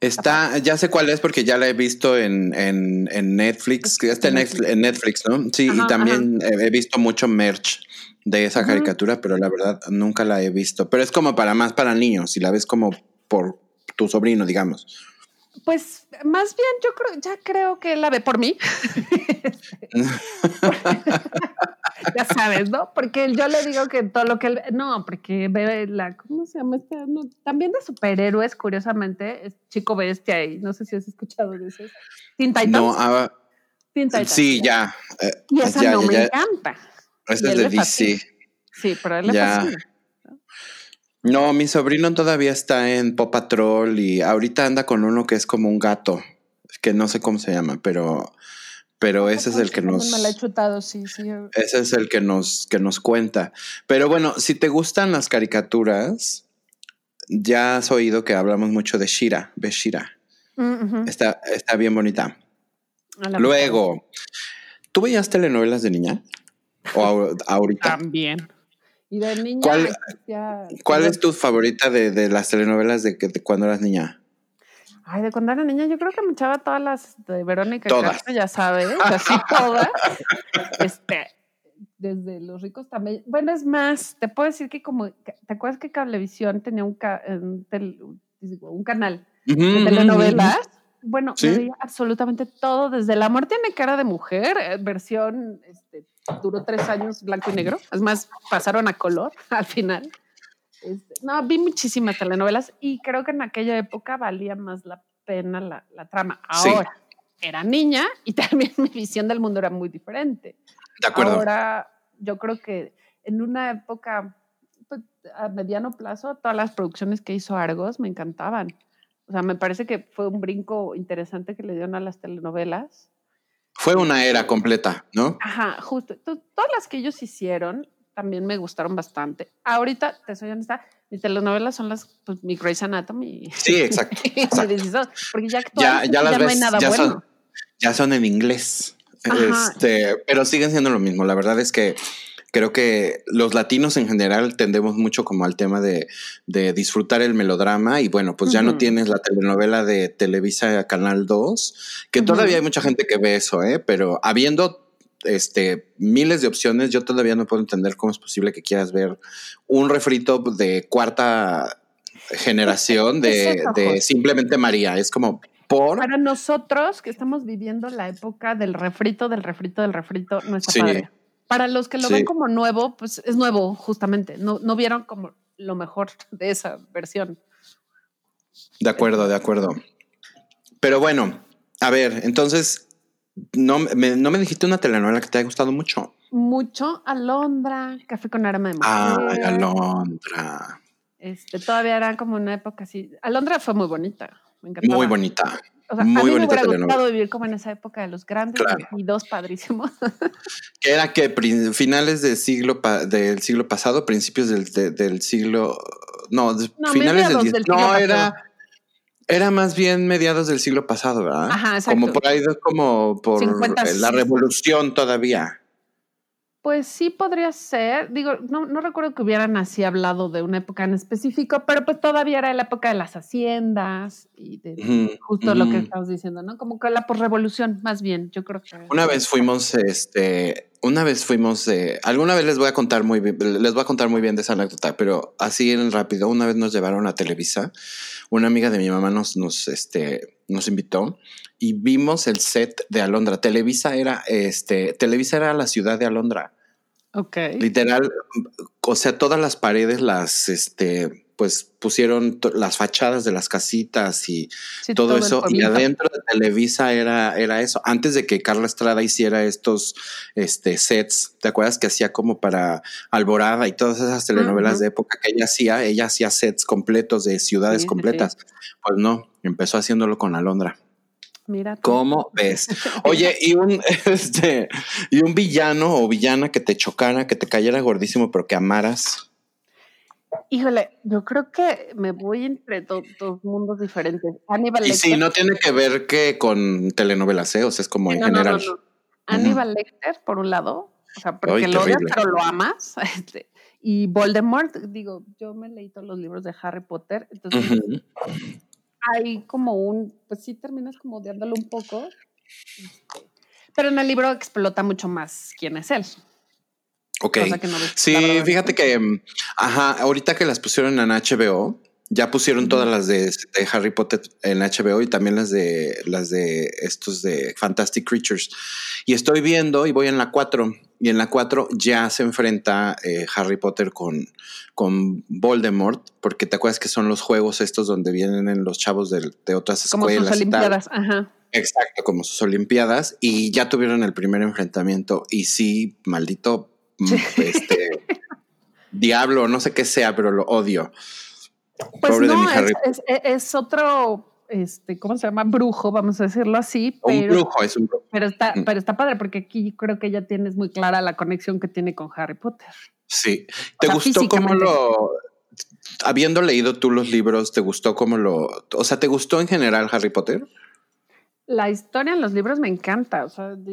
Está, ya sé cuál es porque ya la he visto en, en, en Netflix, está en Netflix, ¿no? Sí, y también he visto mucho merch de esa caricatura, pero la verdad nunca la he visto. Pero es como para más para niños, si la ves como por tu sobrino, digamos. Pues más bien yo creo, ya creo que la ve por mí. ya sabes, ¿no? Porque yo le digo que todo lo que él, no, porque ve la, ¿cómo se llama este? también de superhéroes, curiosamente, es Chico Bestia y no sé si has escuchado de eso. Teen Titans. No, ah, Sí, ya. Eh, y esa no me encanta. Esa es de DC. Sí, pero él le fascina. No, mi sobrino todavía está en Pop Patrol y ahorita anda con uno que es como un gato, que no sé cómo se llama, pero pero ese es el que nos me la he chutado, sí, sí. Ese es el que nos que nos cuenta. Pero bueno, si te gustan las caricaturas, ya has oído que hablamos mucho de Shira, de Shira. Mm, está, está bien bonita. Luego, ¿tú veías telenovelas de niña? ¿O ahorita? También. Y de niña. ¿Cuál, ¿cuál es tu favorita de, las telenovelas de, de, cuando eras niña? Ay, de cuando era niña, yo creo que me echaba todas las de Verónica todas. ya sabes, así todas. este, desde los ricos también. Bueno, es más, te puedo decir que como, ¿te acuerdas que Cablevisión tenía un, un, canal de telenovelas? Bueno, veía absolutamente todo, desde La muerte tiene cara de mujer, eh, versión, este, duró tres años blanco y negro, es más, pasaron a color al final. Este, no, vi muchísimas telenovelas y creo que en aquella época valía más la pena la, trama. Ahora, era niña y también mi visión del mundo era muy diferente. De acuerdo. Ahora, yo creo que en una época pues, a mediano plazo, todas las producciones que hizo Argos me encantaban. O sea, me parece que fue un brinco interesante que le dieron a las telenovelas. Fue una era completa, ¿no? Ajá, justo. todas las que ellos hicieron también me gustaron bastante. Ahorita, te soy honesta, mis telenovelas son las, pues, mi Grey's Anatomy. Sí, exacto. porque ya, ya, ya, las no hay nada ya bueno. Son, ya son en inglés. Este, pero siguen siendo lo mismo. La verdad es que creo que los latinos en general tendemos mucho como al tema de, disfrutar el melodrama y bueno, pues ya no tienes la telenovela de Televisa Canal 2, que todavía hay mucha gente que ve eso, ¿eh? pero habiendo este, miles de opciones, yo todavía no puedo entender cómo es posible que quieras ver un refrito de cuarta generación de, simplemente María. Es como por... Para nosotros que estamos viviendo la época del refrito, del refrito, del refrito, no está padre. Para los que lo ven como nuevo, pues es nuevo, justamente. No, no vieron como lo mejor de esa versión. De acuerdo, de acuerdo. Pero bueno, a ver, entonces, no me, no me dijiste una telenovela que te haya gustado mucho. Mucho, Alondra, Café con arma de mujer. Ah, Alondra. Este, todavía era como una época así. Alondra fue muy bonita, me. Muy bonita. O sea, muy a mí me hubiera gustado vivir como en esa época de los grandes y dos padrísimos. que era que finales del siglo del siglo pasado, principios del, del siglo no, finales del, del no era era más bien mediados del siglo pasado, ¿verdad? Ajá, exacto. Como por ahí, como por la revolución todavía. Pues sí podría ser. Digo, no, no recuerdo que hubieran así hablado de una época en específico, pero pues todavía era la época de las haciendas y de justo lo que estabas diciendo, ¿no? Como que la revolución, más bien, yo creo que. Una vez fuimos, este, una vez fuimos, eh, alguna vez les voy a contar muy bien, les voy a contar muy bien de esa anécdota, pero así en rápido, una vez nos llevaron a Televisa, una amiga de mi mamá nos, nos, este, nos invitó y vimos el set de Alondra. Televisa era, este, Televisa era la ciudad de Alondra. Ok. Literal, o sea, todas las paredes las, este, pues pusieron las fachadas de las casitas y todo, eso. Y adentro de Televisa era, era eso. Antes de que Carla Estrada hiciera estos este, sets, ¿te acuerdas que hacía como para Alborada y todas esas telenovelas de época que ella hacía? Ella hacía sets completos de ciudades completas. Pues no, empezó haciéndolo con Alondra. Mira. ¿Cómo ves? Oye, y un, este, y un villano o villana que te chocara, que te cayera gordísimo, pero que amaras. Híjole, yo creo que me voy entre dos, mundos diferentes. Aníbal Y sí, no tiene que ver que con telenovelas, ¿eh? O sea, es como en general. Aníbal Lecter, por un lado, o sea, porque lo odias, pero lo amas. Este, y Voldemort, digo, yo me leí todos los libros de Harry Potter, entonces hay como un, pues sí terminas como odiándolo un poco, este, pero en el libro explota mucho más quién es él. Ok. sí, fíjate que, mm, ajá, ahorita que las pusieron en HBO, ya pusieron todas las de, Harry Potter en HBO y también las de las de estos de Fantastic Creatures. Y estoy viendo y voy en la 4 y en la 4 ya se enfrenta eh, Harry Potter con, con Voldemort, porque te acuerdas que son los juegos estos donde vienen los chavos de, otras escuelas. Como sus olimpiadas, ajá. Exacto, como sus olimpiadas y ya tuvieron el primer enfrentamiento y sí, maldito este, diablo, no sé qué sea, pero lo odio. Pues Pobre no, de mi Harry. Es, es, otro este, ¿cómo se llama? Brujo, vamos a decirlo así. un brujo, es un brujo. Pero está, mm. pero está padre porque aquí creo que ya tienes muy clara la conexión que tiene con Harry Potter. Sí. ¿Te gustó cómo lo, habiendo leído tú los libros, ¿te gustó cómo lo, o sea, ¿te gustó en general Harry Potter? La historia en los libros me encanta.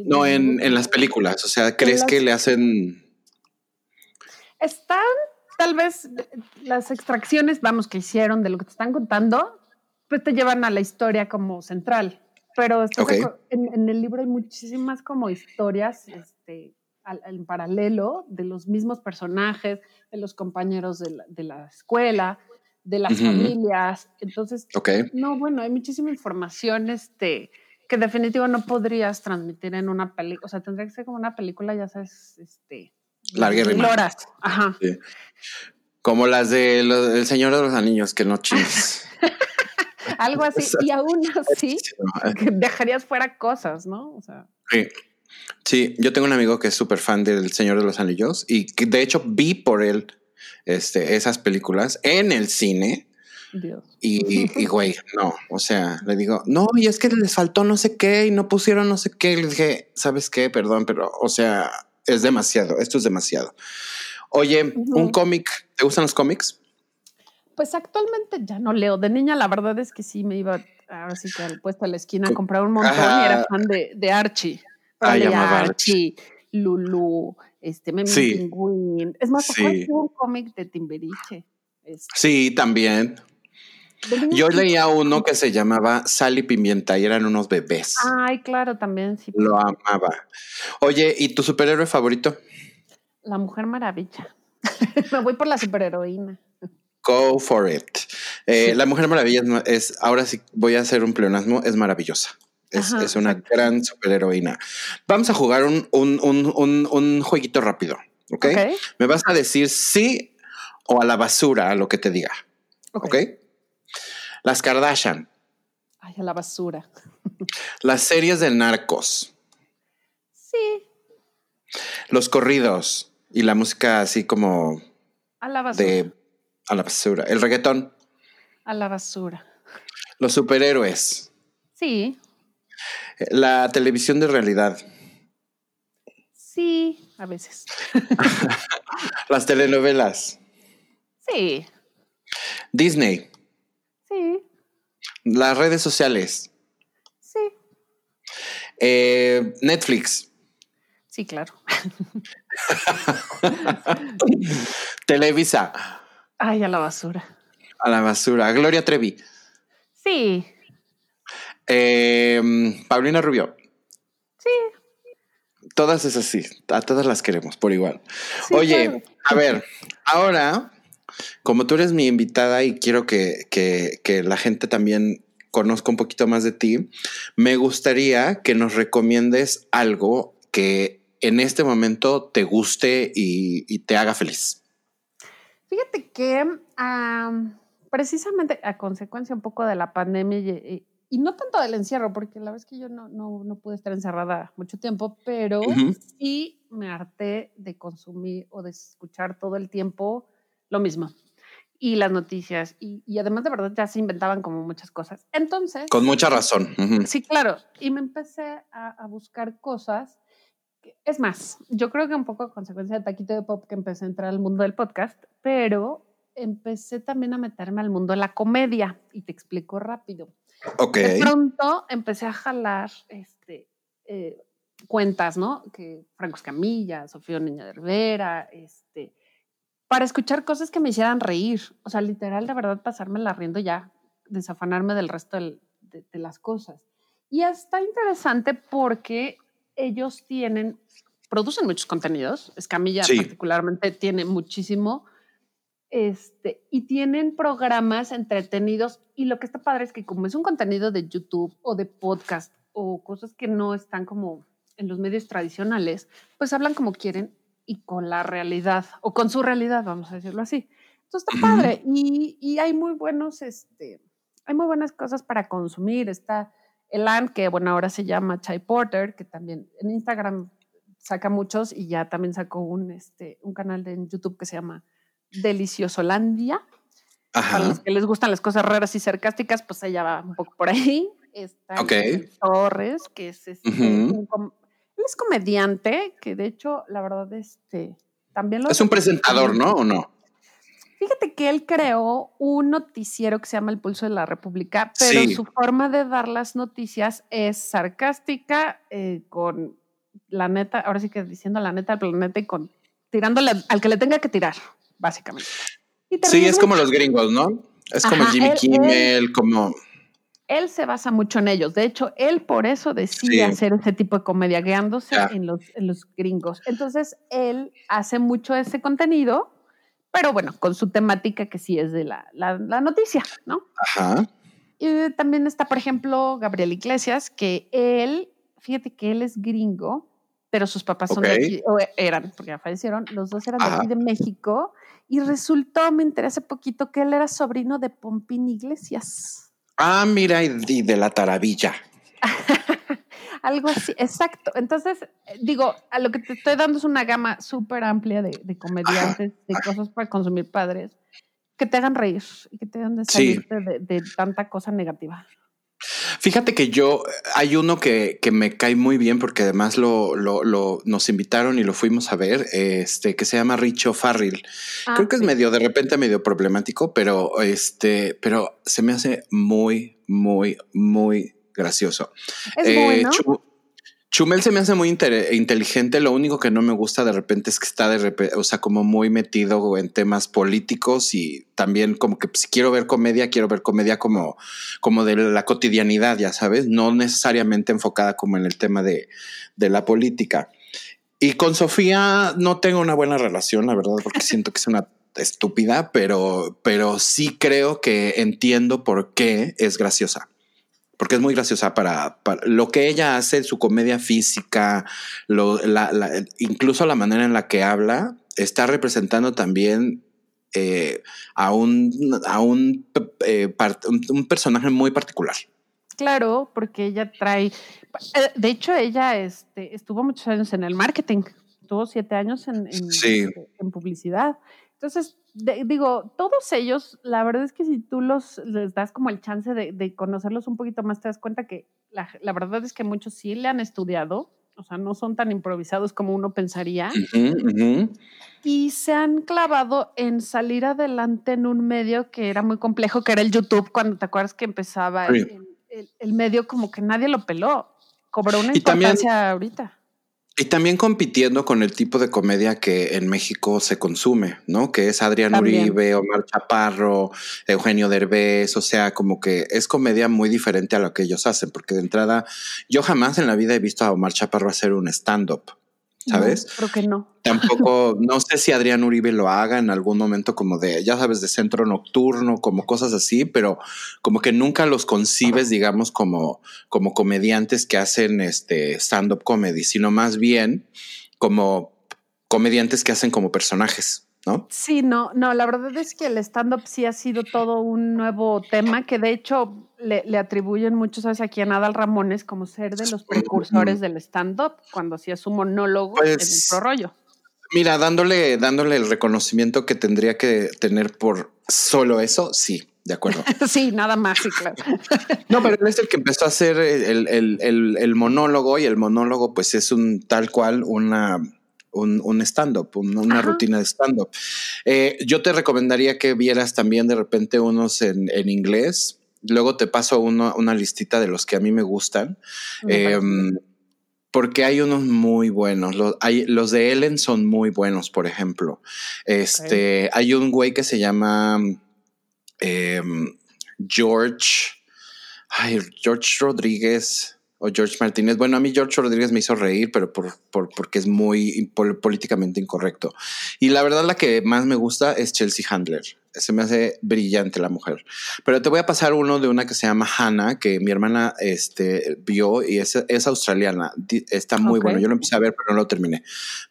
no, en, en, las películas. O sea, ¿crees que le hacen. Están tal vez las extracciones, vamos, que hicieron de lo que te están contando, pues te llevan a la historia como central. Pero en, el libro hay muchísimas como historias este, en paralelo de los mismos personajes, de los compañeros de la, escuela, de las familias. Entonces, no, bueno, hay muchísima información este, que definitivo no podrías transmitir en una película. O sea, tendría que ser como una película, ya sabes, este, larga y horas. Ajá. Como las de El Señor de los Anillos, que no chingues. Algo así. Y aún así, dejarías fuera cosas, ¿no? O sea. Sí. Sí, yo tengo un amigo que es súper fan del Señor de los Anillos y que de hecho vi por él este, esas películas en el cine. Dios. Y, güey, no, o sea, le digo, no, y es que les faltó no sé qué y no pusieron no sé qué. le dije, ¿sabes qué? Perdón, pero, o sea, es demasiado, esto es demasiado. Oye, un cómic, ¿te gustan los cómics? Pues actualmente ya no leo. De niña la verdad es que sí me iba ahora sí que al puesto a la esquina a comprar un montón y era fan de, de Archie. Ah, Archie, Lulu, este, Memi sí. Es más, sí. un cómic de Timberiche. Este. Sí, también. Yo leía uno que se llamaba Sal y Pimienta y eran unos bebés. Ay, claro, también. Sí. Lo amaba. Oye, ¿y tu superhéroe favorito? La Mujer Maravilla. Me voy por la superheroína. Go for it. Eh, la Mujer Maravilla es, ahora sí voy a hacer un pleonasmo, es maravillosa. Es, una gran superheroína. Vamos a jugar un, un, jueguito rápido. ¿okay? Me vas a decir sí o a la basura a lo que te diga. Ok. Las Kardashian. Ay, a la basura. Las series de narcos. Sí. Los corridos y la música así como. A la basura. a la basura. El reggaetón. A la basura. Los superhéroes. Sí. La televisión de realidad. Sí, a veces. Las telenovelas. Sí. Disney. Sí. Las redes sociales. Sí. Eh, Netflix. Sí, claro. Televisa. Ay, a la basura. A la basura. Gloria Trevi. Sí. Eh, Paulina Rubio. Sí. Todas es así, a todas las queremos por igual. Oye, a ver, ahora, como tú eres mi invitada y quiero que, que, la gente también conozca un poquito más de ti, me gustaría que nos recomiendes algo que en este momento te guste y, te haga feliz. Fíjate que precisamente a consecuencia un poco de la pandemia y, y no tanto del encierro, porque la verdad es que yo no, no, no pude estar encerrada mucho tiempo, pero sí me harté de consumir o de escuchar todo el tiempo lo mismo. Y las noticias, y, y además de verdad ya se inventaban como muchas cosas. Entonces... Con mucha razón. Sí, claro. Y me empecé a, a buscar cosas. es más, yo creo que un poco a consecuencia de Taquito de Pop que empecé a entrar al mundo del podcast, pero empecé también a meterme al mundo de la comedia. Y te explico rápido. De pronto empecé a jalar este, eh, cuentas, ¿no? Que Franco Escamilla, Sofía Niña de Rivera, este, para escuchar cosas que me hicieran reír. O sea, literal, de verdad, pasarme la riendo ya, desafanarme del resto de, las cosas. Y está interesante porque ellos tienen, producen muchos contenidos. Escamilla particularmente tiene muchísimo este, y tienen programas entretenidos y lo que está padre es que como es un contenido de YouTube o de podcast o cosas que no están como en los medios tradicionales, pues hablan como quieren y con la realidad o con su realidad, vamos a decirlo así. Entonces está padre y, y hay muy buenos, este, hay muy buenas cosas para consumir. Está Elan, que bueno, ahora se llama Chai Porter, que también en Instagram saca muchos y ya también sacó un, este, un canal de, en YouTube que se llama Deliciosolandia. Ajá. Para los que les gustan las cosas raras y sarcásticas, pues ella va un poco por ahí. Está Torres, que es este, él es comediante, que de hecho, la verdad, este, también lo... Es un presentador, ¿no? ¿O no? Fíjate que él creó un noticiero que se llama El Pulso de la República, pero su forma de dar las noticias es sarcástica, eh, con la neta, ahora sí que diciendo la neta al planeta y con tirándole al que le tenga que tirar, básicamente. Sí, es como los gringos, ¿no? Es como Jimmy Kimmel, como él se basa mucho en ellos. De hecho, él por eso decide hacer ese tipo de comedia, guiándose en, los, en los gringos. Entonces, él hace mucho ese contenido, pero bueno, con su temática que sí es de la, la, noticia, ¿no? Ajá. Y también está, por ejemplo, Gabriel Iglesias, que él, fíjate que él es gringo, pero sus papás son de aquí, o eran, porque ya fallecieron, los dos eran de aquí de México, y resultó, me enteré hace poquito, que él era sobrino de Pompín Iglesias. Ah, mira, y de la taravilla. Algo así, exacto. Entonces, digo, a lo que te estoy dando es una gama súper amplia de, comediantes, de cosas para consumir padres, que te hagan reír y que te hagan de salirte de tanta cosa negativa. Fíjate que yo, hay uno que, que me cae muy bien porque además lo, lo, lo, nos invitaron y lo fuimos a ver, este, que se llama Richo Farrell. Ah, Creo que es medio, de repente medio problemático, pero este, pero se me hace muy, muy, muy gracioso. Es bueno. Eh, Chumel se me hace muy inteligente. Lo único que no me gusta de repente es que está de repente, o sea, como muy metido en temas políticos y también como que si quiero ver comedia, quiero ver comedia como, como de la cotidianidad, ya sabes, no necesariamente enfocada como en el tema de, de la política. Y con Sofía no tengo una buena relación, la verdad, porque siento que es una estúpida, pero, pero sí creo que entiendo por qué es graciosa porque es muy graciosa para, lo que ella hace, su comedia física, incluso la manera en la que habla, está representando también eh, a, un, a un, eh, un, personaje muy particular. Claro, porque ella trae, eh, de hecho ella este, estuvo muchos años en el marketing, tuvo siete años en, en publicidad. Entonces, digo, todos ellos, la verdad es que si tú los les das como el chance de, conocerlos un poquito más, te das cuenta que la, verdad es que muchos sí le han estudiado, o sea, no son tan improvisados como uno pensaría. Y se han clavado en salir adelante en un medio que era muy complejo, que era el YouTube, cuando te acuerdas que empezaba el, medio como que nadie lo peló. Cobró una importancia ahorita. Y también compitiendo con el tipo de comedia que en México se consume, ¿no? Que es Adrián Uribe, Omar Chaparro, Eugenio Derbez, o sea, como que es comedia muy diferente a lo que ellos hacen, porque de entrada yo jamás en la vida he visto a Omar Chaparro hacer un stand-up. ¿Sabes? creo que no. Tampoco, no sé si Adrián Uribe lo haga en algún momento como de, ya sabes, de centro nocturno, como cosas así, pero como que nunca los concibes, digamos, como, como comediantes que hacen este stand-up comedy, sino más bien como comediantes que hacen como personajes. ¿no? Sí, no, no, la verdad es que el stand-up sí ha sido todo un nuevo tema que de hecho le, atribuyen muchos ¿sabes? aquí a Nadal Ramones como ser de los precursores del stand-up cuando hacía su monólogo en el pues, rollo. Mira, dándole, dándole el reconocimiento que tendría que tener por solo eso, sí, de acuerdo. sí, nada más, sí, claro. no, pero él es el que empezó a hacer el, el monólogo y el monólogo pues es un tal cual una un, stand-up, una rutina de stand-up. Eh, yo te recomendaría que vieras también de repente unos en, inglés. Luego te paso una listita de los que a mí me gustan. Em, porque hay unos muy buenos. Los, hay, los de Ellen son muy buenos, por ejemplo. Este, Hay un güey que se llama em, George. Ay, George Rodríguez o George Martínez. Bueno, a mí George Rodríguez me hizo reír, pero por, porque es muy políticamente incorrecto. Y la verdad, la que más me gusta es Chelsea Handler. Se me hace brillante la mujer. Pero te voy a pasar uno de una que se llama Hannah, que mi hermana este, vio y es, es australiana. Está muy bueno. Yo lo empecé a ver, pero no lo terminé.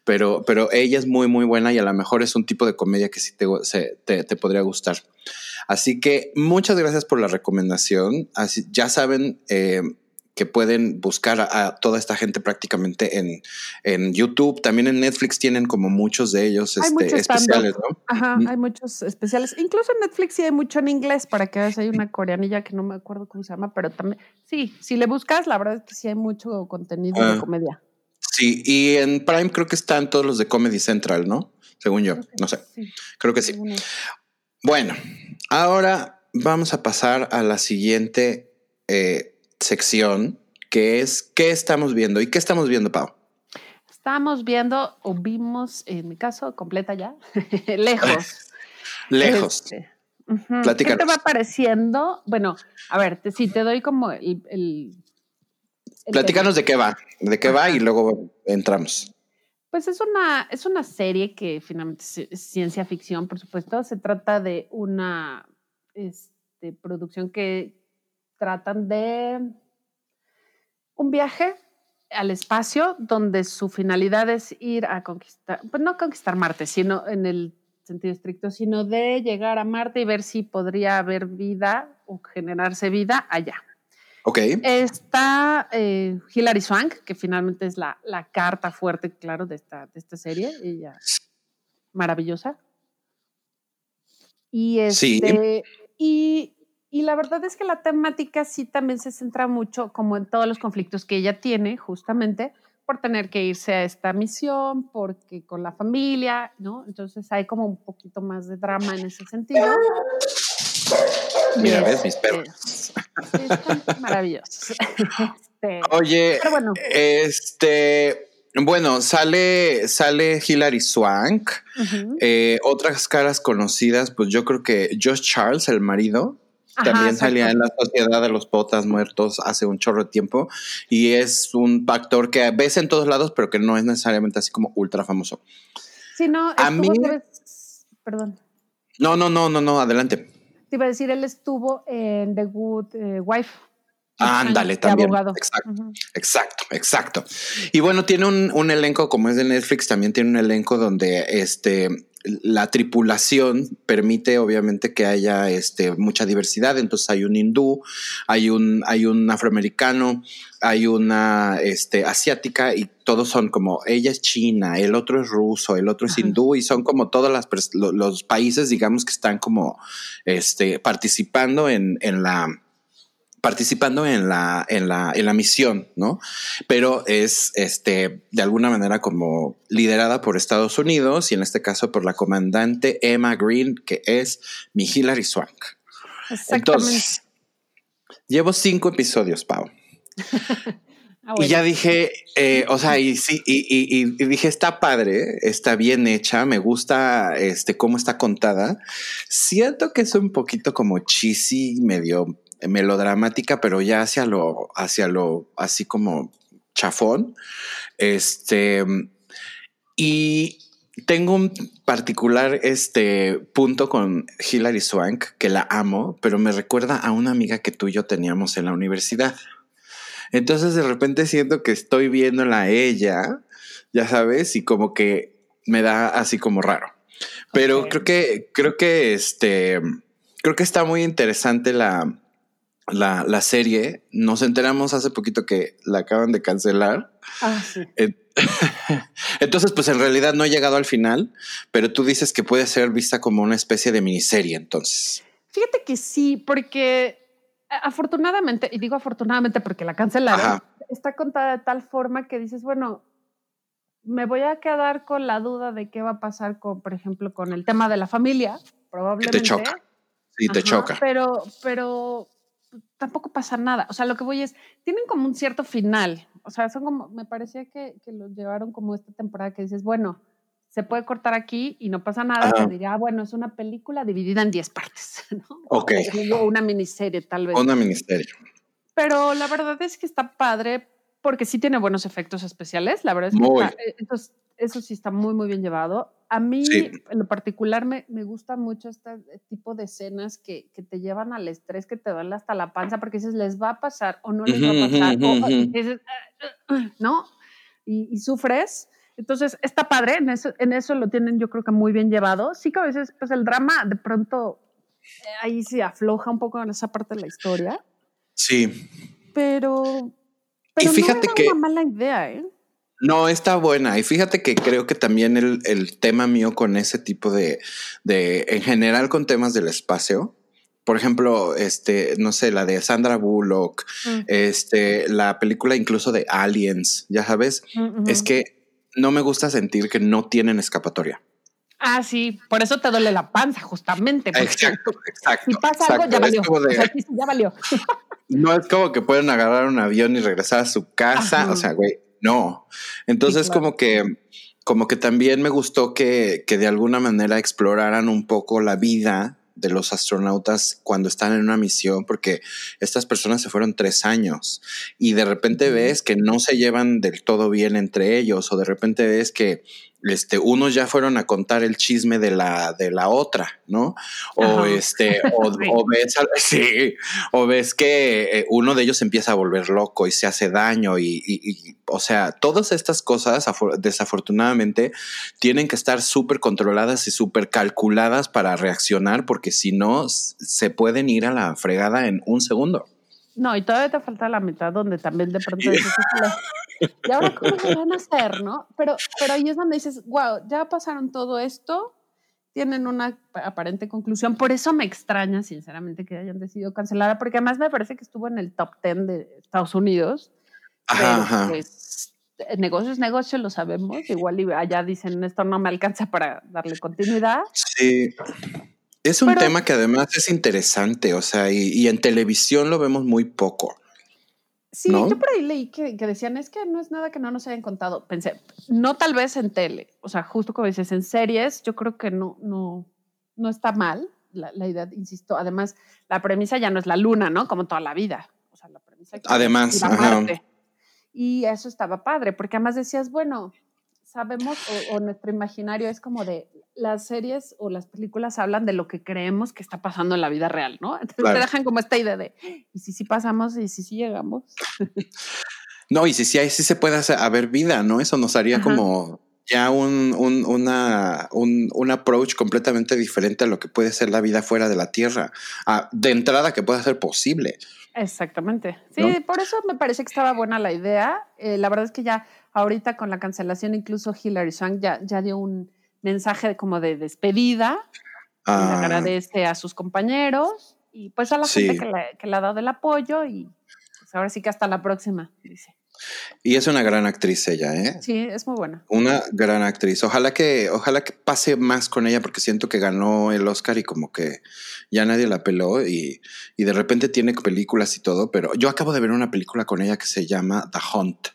Pero, pero ella es muy, muy buena y a lo mejor es un tipo de comedia que sí te, te, podría gustar. Así que muchas gracias por la recomendación. Así, ya saben, eh, que pueden buscar a, toda esta gente prácticamente en, en, YouTube. También en Netflix tienen como muchos de ellos este, especiales, ¿no? Ajá, hay muchos especiales. Incluso en Netflix sí hay mucho en inglés para que veas. Hay una coreanilla que no me acuerdo cómo se llama, pero también, sí, si le buscas, la verdad es que sí hay mucho contenido de ah. comedia. Sí, y en Prime creo que están todos los de Comedy Central, ¿no? Según yo, no sé. Creo que sí. Bueno, ahora vamos a pasar a la siguiente eh, sección, que es ¿qué estamos viendo? ¿Y qué estamos viendo, Pau? Estamos viendo, o vimos, en mi caso, completa ya, lejos. lejos. Este, ¿Qué te va apareciendo? Bueno, a ver, si te doy como el... Platícanos de qué va, de qué va y luego entramos. Pues es una, es una serie que finalmente es ciencia ficción, por supuesto. Se trata de una este, producción que tratan de un viaje al espacio donde su finalidad es ir a conquistar, pues no conquistar Marte, sino en el sentido estricto, sino de llegar a Marte y ver si podría haber vida o generarse vida allá. Ok. Está eh, Hilary Swank, que finalmente es la, la, carta fuerte, claro, de esta, de esta serie. Ella maravillosa. Y este, y y la verdad es que la temática sí también se centra mucho, como en todos los conflictos que ella tiene, justamente por tener que irse a esta misión, porque con la familia, ¿no? Entonces hay como un poquito más de drama en ese sentido. Mira, ves mis perros. están maravillosos. Este, Oye, bueno. este, bueno, sale, sale Hilary Swank. Eh, otras caras conocidas, pues yo creo que Josh Charles, el marido, también salía en la Sociedad de los Potas Muertos hace un chorro de tiempo y es un actor que ves en todos lados, pero que no es necesariamente así como ultra famoso. Sí, no, a mí. Perdón. No, no, no, no, no, adelante. Te iba a decir, él estuvo en The Good eh, Wife. Ándale, también. Exacto, exacto, exacto. Y bueno, tiene un, un, elenco, como es de Netflix, también tiene un elenco donde este la tripulación permite obviamente que haya este, mucha diversidad, entonces hay un hindú, hay un, hay un afroamericano, hay una este, asiática y todos son como, ella es china, el otro es ruso, el otro es hindú y son como todos los países, digamos, que están como este, participando en, en la participando en la, en la, en la misión, ¿no? Pero es este, de alguna manera como liderada por Estados Unidos y en este caso por la comandante Emma Green, que es mi Hilary Swank. Entonces, llevo cinco episodios, Pau. Ah, y ya dije, eh, o sea, y sí, y, y, y, dije, está padre, está bien hecha, me gusta este cómo está contada. Siento que es un poquito como cheesy, medio melodramática, pero ya hacia lo, hacia lo, así como chafón. Este, y tengo un particular este punto con Hilary Swank, que la amo, pero me recuerda a una amiga que tú y yo teníamos en la universidad. Entonces de repente siento que estoy viéndola a ella, ya sabes, y como que me da así como raro. Pero creo que, creo que este, creo que está muy interesante la, la, la, serie, nos enteramos hace poquito que la acaban de cancelar. Ah, sí. Entonces, pues en realidad no he llegado al final, pero tú dices que puede ser vista como una especie de miniserie, entonces. Fíjate que sí, porque afortunadamente, y digo afortunadamente porque la cancelaron, está contada de tal forma que dices, bueno, me voy a quedar con la duda de qué va a pasar con, por ejemplo, con el tema de la familia, probablemente. Te choca. Sí, te choca. Pero, pero tampoco pasa nada. O sea, lo que voy es, tienen como un cierto final. O sea, son como, me parecía que, que los llevaron como esta temporada que dices, bueno, se puede cortar aquí y no pasa nada. Te diría, ah, bueno, es una película dividida en 10 partes, ¿no? Ok. O una miniserie, tal vez. Una miniserie. Pero la verdad es que está padre porque sí tiene buenos efectos especiales. La verdad es que eh, eso sí está muy, muy bien llevado. A mí, en lo particular, me, me gusta mucho este tipo de escenas que, que, te llevan al estrés, que te duele hasta la panza, porque dices, les va a pasar o no les va a pasar, o, ¿no? Y, y, sufres. Entonces, está padre, en eso, en eso lo tienen yo creo que muy bien llevado. Sí que a veces, pues el drama de pronto eh, ahí se afloja un poco en esa parte de la historia. Sí. Pero Pero y fíjate no que una mala idea, ¿eh? No, está buena. Y fíjate que creo que también el, tema mío con ese tipo de, de, en general con temas del espacio, por ejemplo, este, no sé, la de Sandra Bullock, mm. este, la película incluso de Aliens, ya sabes, mm, es que no me gusta sentir que no tienen escapatoria. Ah, sí, por eso te duele la panza, justamente. Exacto, exacto. Si pasa algo, ya valió. ya valió. no es como que pueden agarrar un avión y regresar a su casa. O sea, güey, no. Entonces, como que, como que también me gustó que, que de alguna manera exploraran un poco la vida de los astronautas cuando están en una misión, porque estas personas se fueron tres años y de repente ves que no se llevan del todo bien entre ellos o de repente ves que este, unos ya fueron a contar el chisme de la, de la otra, ¿no? O este, o, ves, sí, o ves que eh, uno de ellos empieza a volver loco y se hace daño y, o sea, todas estas cosas desafortunadamente tienen que estar súper controladas y súper calculadas para reaccionar porque si no se pueden ir a la fregada en un segundo. No, y todavía te falta la mitad donde también de pronto dices, ¿y ahora cómo lo van a hacer, no? Pero, pero ahí es donde dices, wow, ya pasaron todo esto, tienen una aparente conclusión. Por eso me extraña, sinceramente, que hayan decidido cancelarla, porque además me parece que estuvo en el top 10 de Estados Unidos. Ajá, ajá. Pues, negocio es negocio, lo sabemos. Igual allá dicen, esto no me alcanza para darle continuidad. Sí. Es un tema que además es interesante, o sea, y, en televisión lo vemos muy poco. Sí, yo por ahí leí que, decían, es que no es nada que no nos hayan contado. Pensé, no tal vez en tele, o sea, justo como dices, en series, yo creo que no, no, no está mal la, idea, insisto. Además, la premisa ya no es la luna, ¿no? Como toda la vida. O sea, la premisa. Además, Y eso estaba padre, porque además decías, bueno, sabemos, o, nuestro imaginario es como de las series o las películas hablan de lo que creemos que está pasando en la vida real, ¿no? Entonces te dejan como esta idea de, ¿y si sí pasamos y si sí llegamos? no, y si sí, sí se puede haber vida, ¿no? Eso nos haría como ya un, un, una, un, un, approach completamente diferente a lo que puede ser la vida fuera de la Tierra. Ah, de entrada que pueda ser posible. Exactamente. Sí, por eso me parece que estaba buena la idea. Eh, la verdad es que ya ahorita con la cancelación, incluso Hilary Swank ya, ya dio un mensaje como de despedida. Ah. agradece a sus compañeros y pues a la gente que le, que le, ha dado el apoyo y pues ahora sí que hasta la próxima, dice. Y es una gran actriz ella, ¿eh? Sí, es muy buena. Una gran actriz. Ojalá que, ojalá que pase más con ella porque siento que ganó el Oscar y como que ya nadie la peló y, y de repente tiene películas y todo, pero yo acabo de ver una película con ella que se llama The Hunt.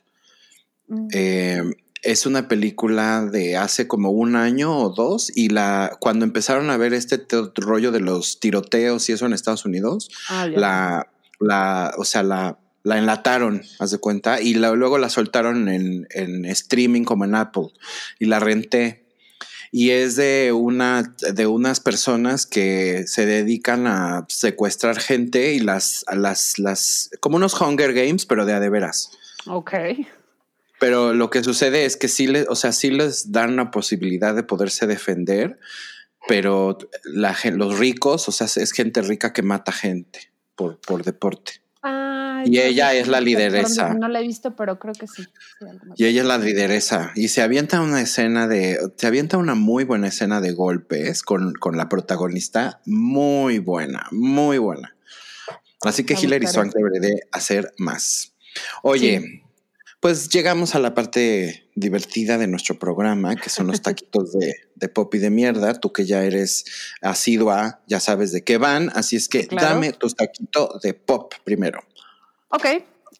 Mm. Eh, es una película de hace como un año o dos y la cuando empezaron a ver este rollo de los tiroteos y eso en Estados Unidos, ah, la, la, o sea, la la enlataron, haz de cuenta, y luego la soltaron en, streaming como en Apple y la renté. Y es de, una, de unas personas que se dedican a secuestrar gente y las, las, las, como unos Hunger Games, pero de a de veras. Ok. Pero lo que sucede es que sí les, o sea, sí les dan la posibilidad de poderse defender, pero la, los ricos, o sea, es gente rica que mata gente por, por deporte y ella es la lideresa. No la he visto, pero creo que sí. y ella es la lideresa. Y se avienta una escena de. Se avienta una muy buena escena de golpes con, con la protagonista. Muy buena, muy buena. Así que Hilary Swank debería de hacer más. Oye, pues llegamos a la parte divertida de nuestro programa, que son los taquitos de, pop y de mierda. Tú que ya eres asidua, ya sabes de qué van. Así es que dame tus taquitos de pop primero. Ok,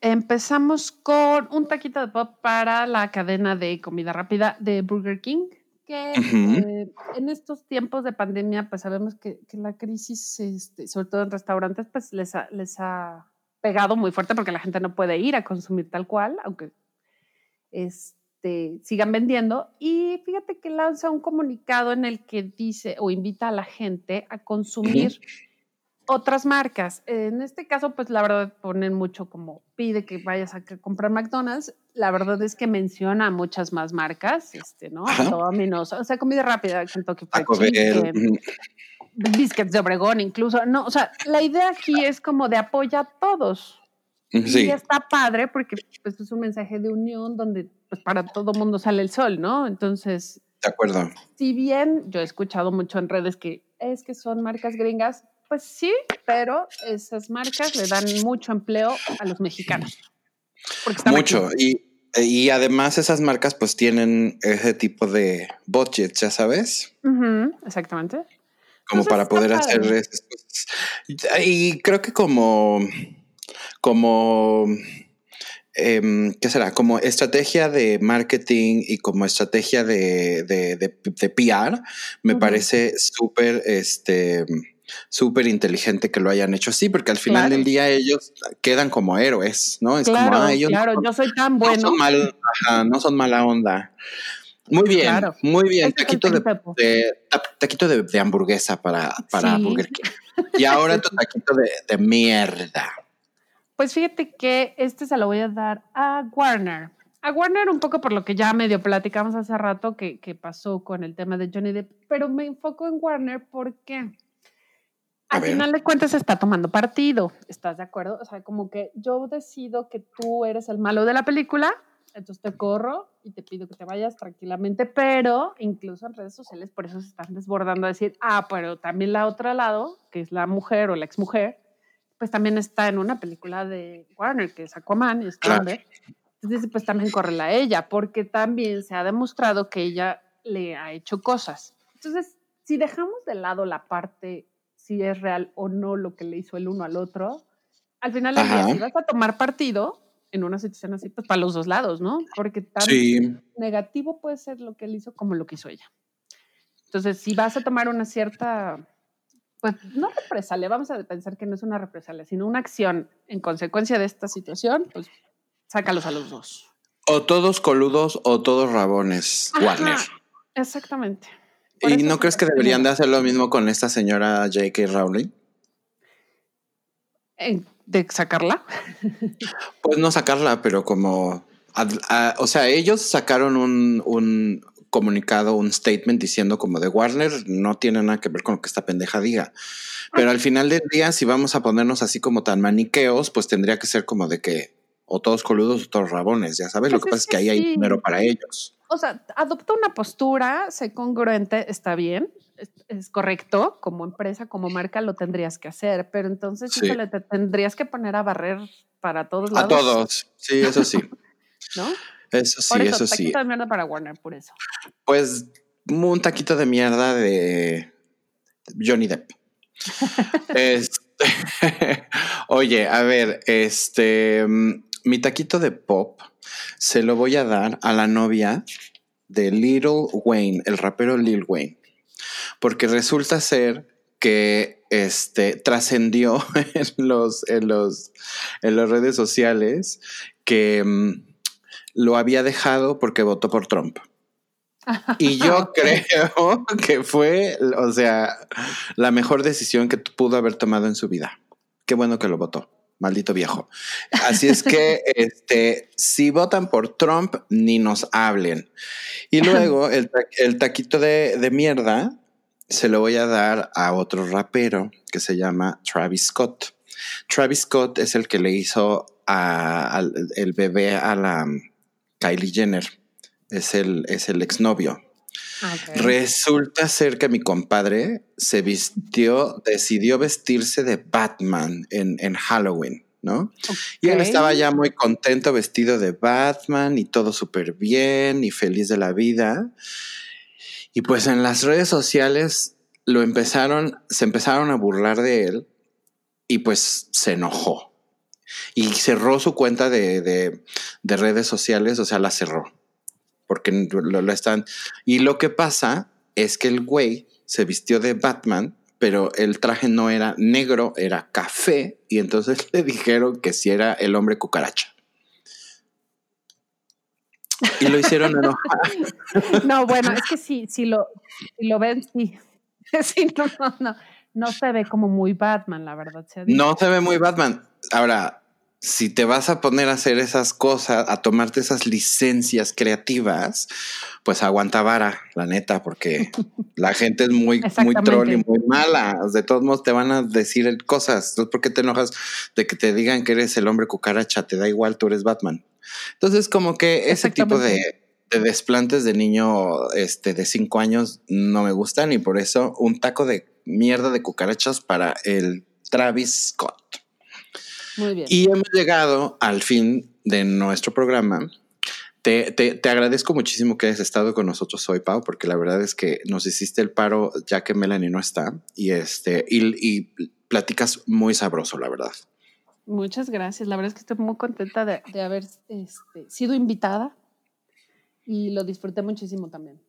empezamos con un taquito de pop para la cadena de comida rápida de Burger King, que eh, en estos tiempos de pandemia, pues sabemos que, la crisis, este, sobre todo en restaurantes, pues les ha, les ha pegado muy fuerte porque la gente no puede ir a consumir tal cual, aunque este, sigan vendiendo. Y fíjate que lanza un comunicado en el que dice o invita a la gente a consumir otras marcas. En este caso, pues la verdad ponen mucho como pide que vayas a comprar McDonald's. La verdad es que menciona muchas más marcas, este, ¿no? Domino's, o sea, comida rápida, Kentucky Fried Chicken, biscuits de Obregón incluso. No, o sea, la idea aquí es como de apoya a todos. Y está padre porque pues, es un mensaje de unión donde pues, para todo mundo sale el sol, ¿no? Entonces... De acuerdo. Si bien yo he escuchado mucho en redes que es que son marcas gringas, pues sí, pero esas marcas le dan mucho empleo a los mexicanos. Mucho. Y, y, además esas marcas pues tienen ese tipo de budget, ya sabes. exactamente. Como para poder hacer Y creo que como como, em, ¿qué será? Como estrategia de marketing y como estrategia de, de, de, PR, me parece súper, este, súper inteligente que lo hayan hecho así, porque al final del día ellos quedan como héroes, ¿no? Es claro, como, ah, ellos claro, yo soy tan bueno. No son, mal, no son mala onda. Muy bien, muy bien. Taquito de, taquito de, hamburguesa para, para Burger King. Y ahora tu taquito de mierda. Pues fíjate que este se lo voy a dar a Warner. A Warner un poco por lo que ya medio platicamos hace rato que, pasó con el tema de Johnny Depp, pero me enfoco en Warner porque al final de cuentas está tomando partido. ¿Estás de acuerdo? O sea, como que yo decido que tú eres el malo de la película, entonces te corro y te pido que te vayas tranquilamente, pero incluso en redes sociales por eso se están desbordando a decir, ah, pero también la otra lado, que es la mujer o la exmujer, pues también está en una película de Warner, que es Aquaman, y está Entonces, pues también corre a ella, porque también se ha demostrado que ella le ha hecho cosas. Entonces, si dejamos de lado la parte si es real o no lo que le hizo el uno al otro, al final día, si vas a tomar partido en una situación así, pues para los dos lados, ¿no? Porque tanto negativo puede ser lo que él hizo como lo que hizo ella. Entonces, si vas a tomar una cierta pues no represalia, vamos a pensar que no es una represalia, sino una acción en consecuencia de esta situación, pues sácalos a los dos. O todos coludos o todos rabones, Warner. Exactamente. ¿Y no crees que deberían de hacer lo mismo con esta señora J.K. Rowling? ¿De sacarla? Pues no sacarla, pero como... o sea, ellos sacaron un, comunicado, un statement diciendo como de Warner no tiene nada que ver con lo que esta pendeja diga. Pero al final del día, si vamos a ponernos así como tan maniqueos, pues tendría que ser como de que o todos coludos o todos rabones, ya sabes. lo que pasa es que, ahí hay dinero para ellos. O sea, adopta una postura, sé congruente, está bien, es, correcto, como empresa, como marca lo tendrías que hacer, pero entonces sí. te tendrías que poner a barrer para todos lados. A todos, sí, eso sí. ¿No? Eso sí, eso, sí. Taquito de mierda para Warner, por eso. Pues un taquito de mierda de Johnny Depp. este, oye, a ver, este, mi taquito de pop se lo voy a dar a la novia de Little Wayne, el rapero Lil Wayne, porque resulta ser que este trascendió en los, en los en las redes sociales que mm, lo había dejado porque votó por Trump. Y yo creo que fue, o sea, la mejor decisión que pudo haber tomado en su vida. Qué bueno que lo votó, maldito viejo. Así es que, este, si votan por Trump, ni nos hablen. Y luego el, taquito de, de, mierda se lo voy a dar a otro rapero que se llama Travis Scott. Travis Scott es el que le hizo al el bebé a la Kylie Jenner. Es el, es el exnovio. Resulta ser que mi compadre se vistió, decidió vestirse de Batman en, en Halloween, ¿no? Y él estaba ya muy contento vestido de Batman y todo súper bien y feliz de la vida. Y pues en las redes sociales lo empezaron, se empezaron a burlar de él y pues se enojó y cerró su cuenta de, redes sociales, o sea, la cerró, porque lo, están... Y lo que pasa es que el güey se vistió de Batman, pero el traje no era negro, era café, y entonces le dijeron que si era el hombre cucaracha. Y lo hicieron enojar. No, bueno, es que sí, si lo, si lo ven, sí. Sí, no, no, no. No se ve como muy Batman, la verdad. no se ve muy Batman. Ahora, si te vas a poner a hacer esas cosas, a tomarte esas licencias creativas, pues aguanta vara, la neta, porque La gente es muy, muy troll y muy mala. De todos modos te van a decir cosas. Entonces, ¿por qué te enojas de que te digan que eres el hombre cucaracha? Te da igual, tú eres Batman. Entonces, como que ese tipo de, desplantes de niño este, de cinco años no me gustan y por eso un taco de mierda de cucarachas para el Travis Scott. Muy bien. Y hemos llegado al fin de nuestro programa. Te, te, agradezco muchísimo que hayas estado con nosotros hoy, Pau, porque la verdad es que nos hiciste el paro ya que Melanie no está y este y, platicas muy sabroso, la verdad. Muchas gracias. La verdad es que estoy muy contenta de, haber este, sido invitada y lo disfruté muchísimo también.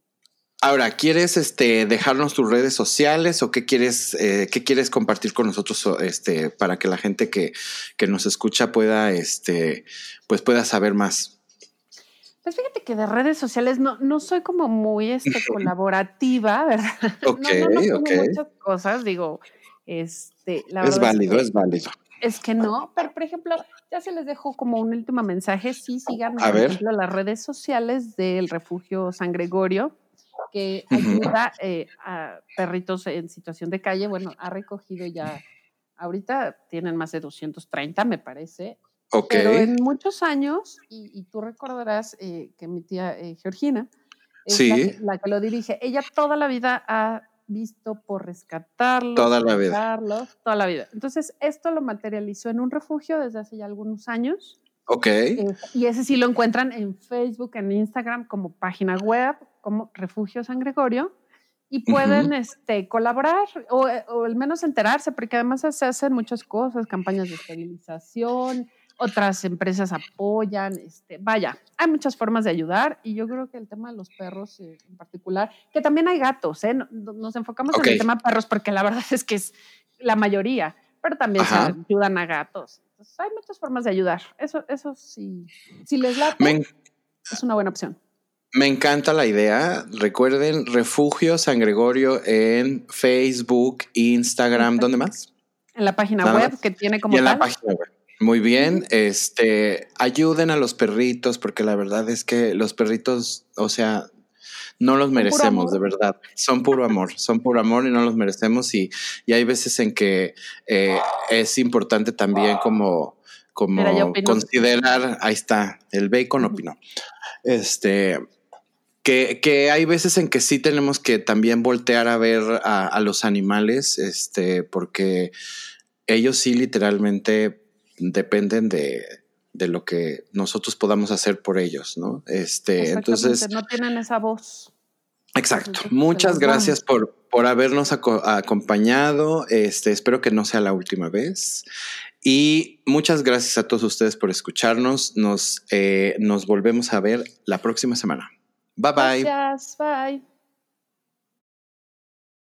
Ahora, ¿quieres este, dejarnos tus redes sociales o qué quieres, eh, qué quieres compartir con nosotros este, para que la gente que, que, nos escucha pueda, este, pues pueda saber más? Pues fíjate que de redes sociales no, no soy como muy este, colaborativa, ¿verdad? Ok, no, ok. Muchas cosas, digo, este, la Es válido, es, válido. Es que no, pero por ejemplo, ya se les dejo como un último mensaje, sí sigan, por ejemplo, las redes sociales del refugio San Gregorio, que ayuda eh, a perritos en situación de calle. Bueno, ha recogido ya, ahorita tienen más de 230, me parece, pero en muchos años, y, tú recordarás eh, que mi tía eh, Georgina, es la, que lo dirige, ella toda la vida ha visto por rescatarlos, toda la vida. toda la vida. Entonces, esto lo materializó en un refugio desde hace ya algunos años. Ok. Y ese sí lo encuentran en Facebook, en Instagram, como página web, como Refugio San Gregorio. Y pueden este, colaborar o, o, al menos enterarse, porque además se hacen muchas cosas, campañas de esterilización, otras empresas apoyan, este, vaya, hay muchas formas de ayudar y yo creo que el tema de los perros eh, en particular, que también hay gatos, ¿eh? nos enfocamos en el tema de perros porque la verdad es que es la mayoría, pero también se ayudan a gatos. Entonces, hay muchas formas de ayudar. Eso, eso sí, si les late, es una buena opción. Me encanta la idea. Recuerden Refugio San Gregorio en Facebook, Instagram, ¿dónde más? En la página web que tiene como. en la página web. Muy bien, este, ayuden a los perritos porque la verdad es que los perritos, o sea, no los merecemos, de verdad. Son puro amor, son puro amor y no los merecemos y, y hay veces en que eh, es importante también como, como considerar, ahí está, el bacon opinó, este, que, que, hay veces en que sí tenemos que también voltear a ver a, a los animales, este, porque ellos sí literalmente dependen de, lo que nosotros podamos hacer por ellos, ¿no? Este, entonces. No tienen esa voz. Exacto. Muchas gracias por, por habernos acompañado. Este, espero que no sea la última vez. Y muchas gracias a todos ustedes por escucharnos. Nos, eh, nos volvemos a ver la próxima semana. Bye bye. Gracias. Bye.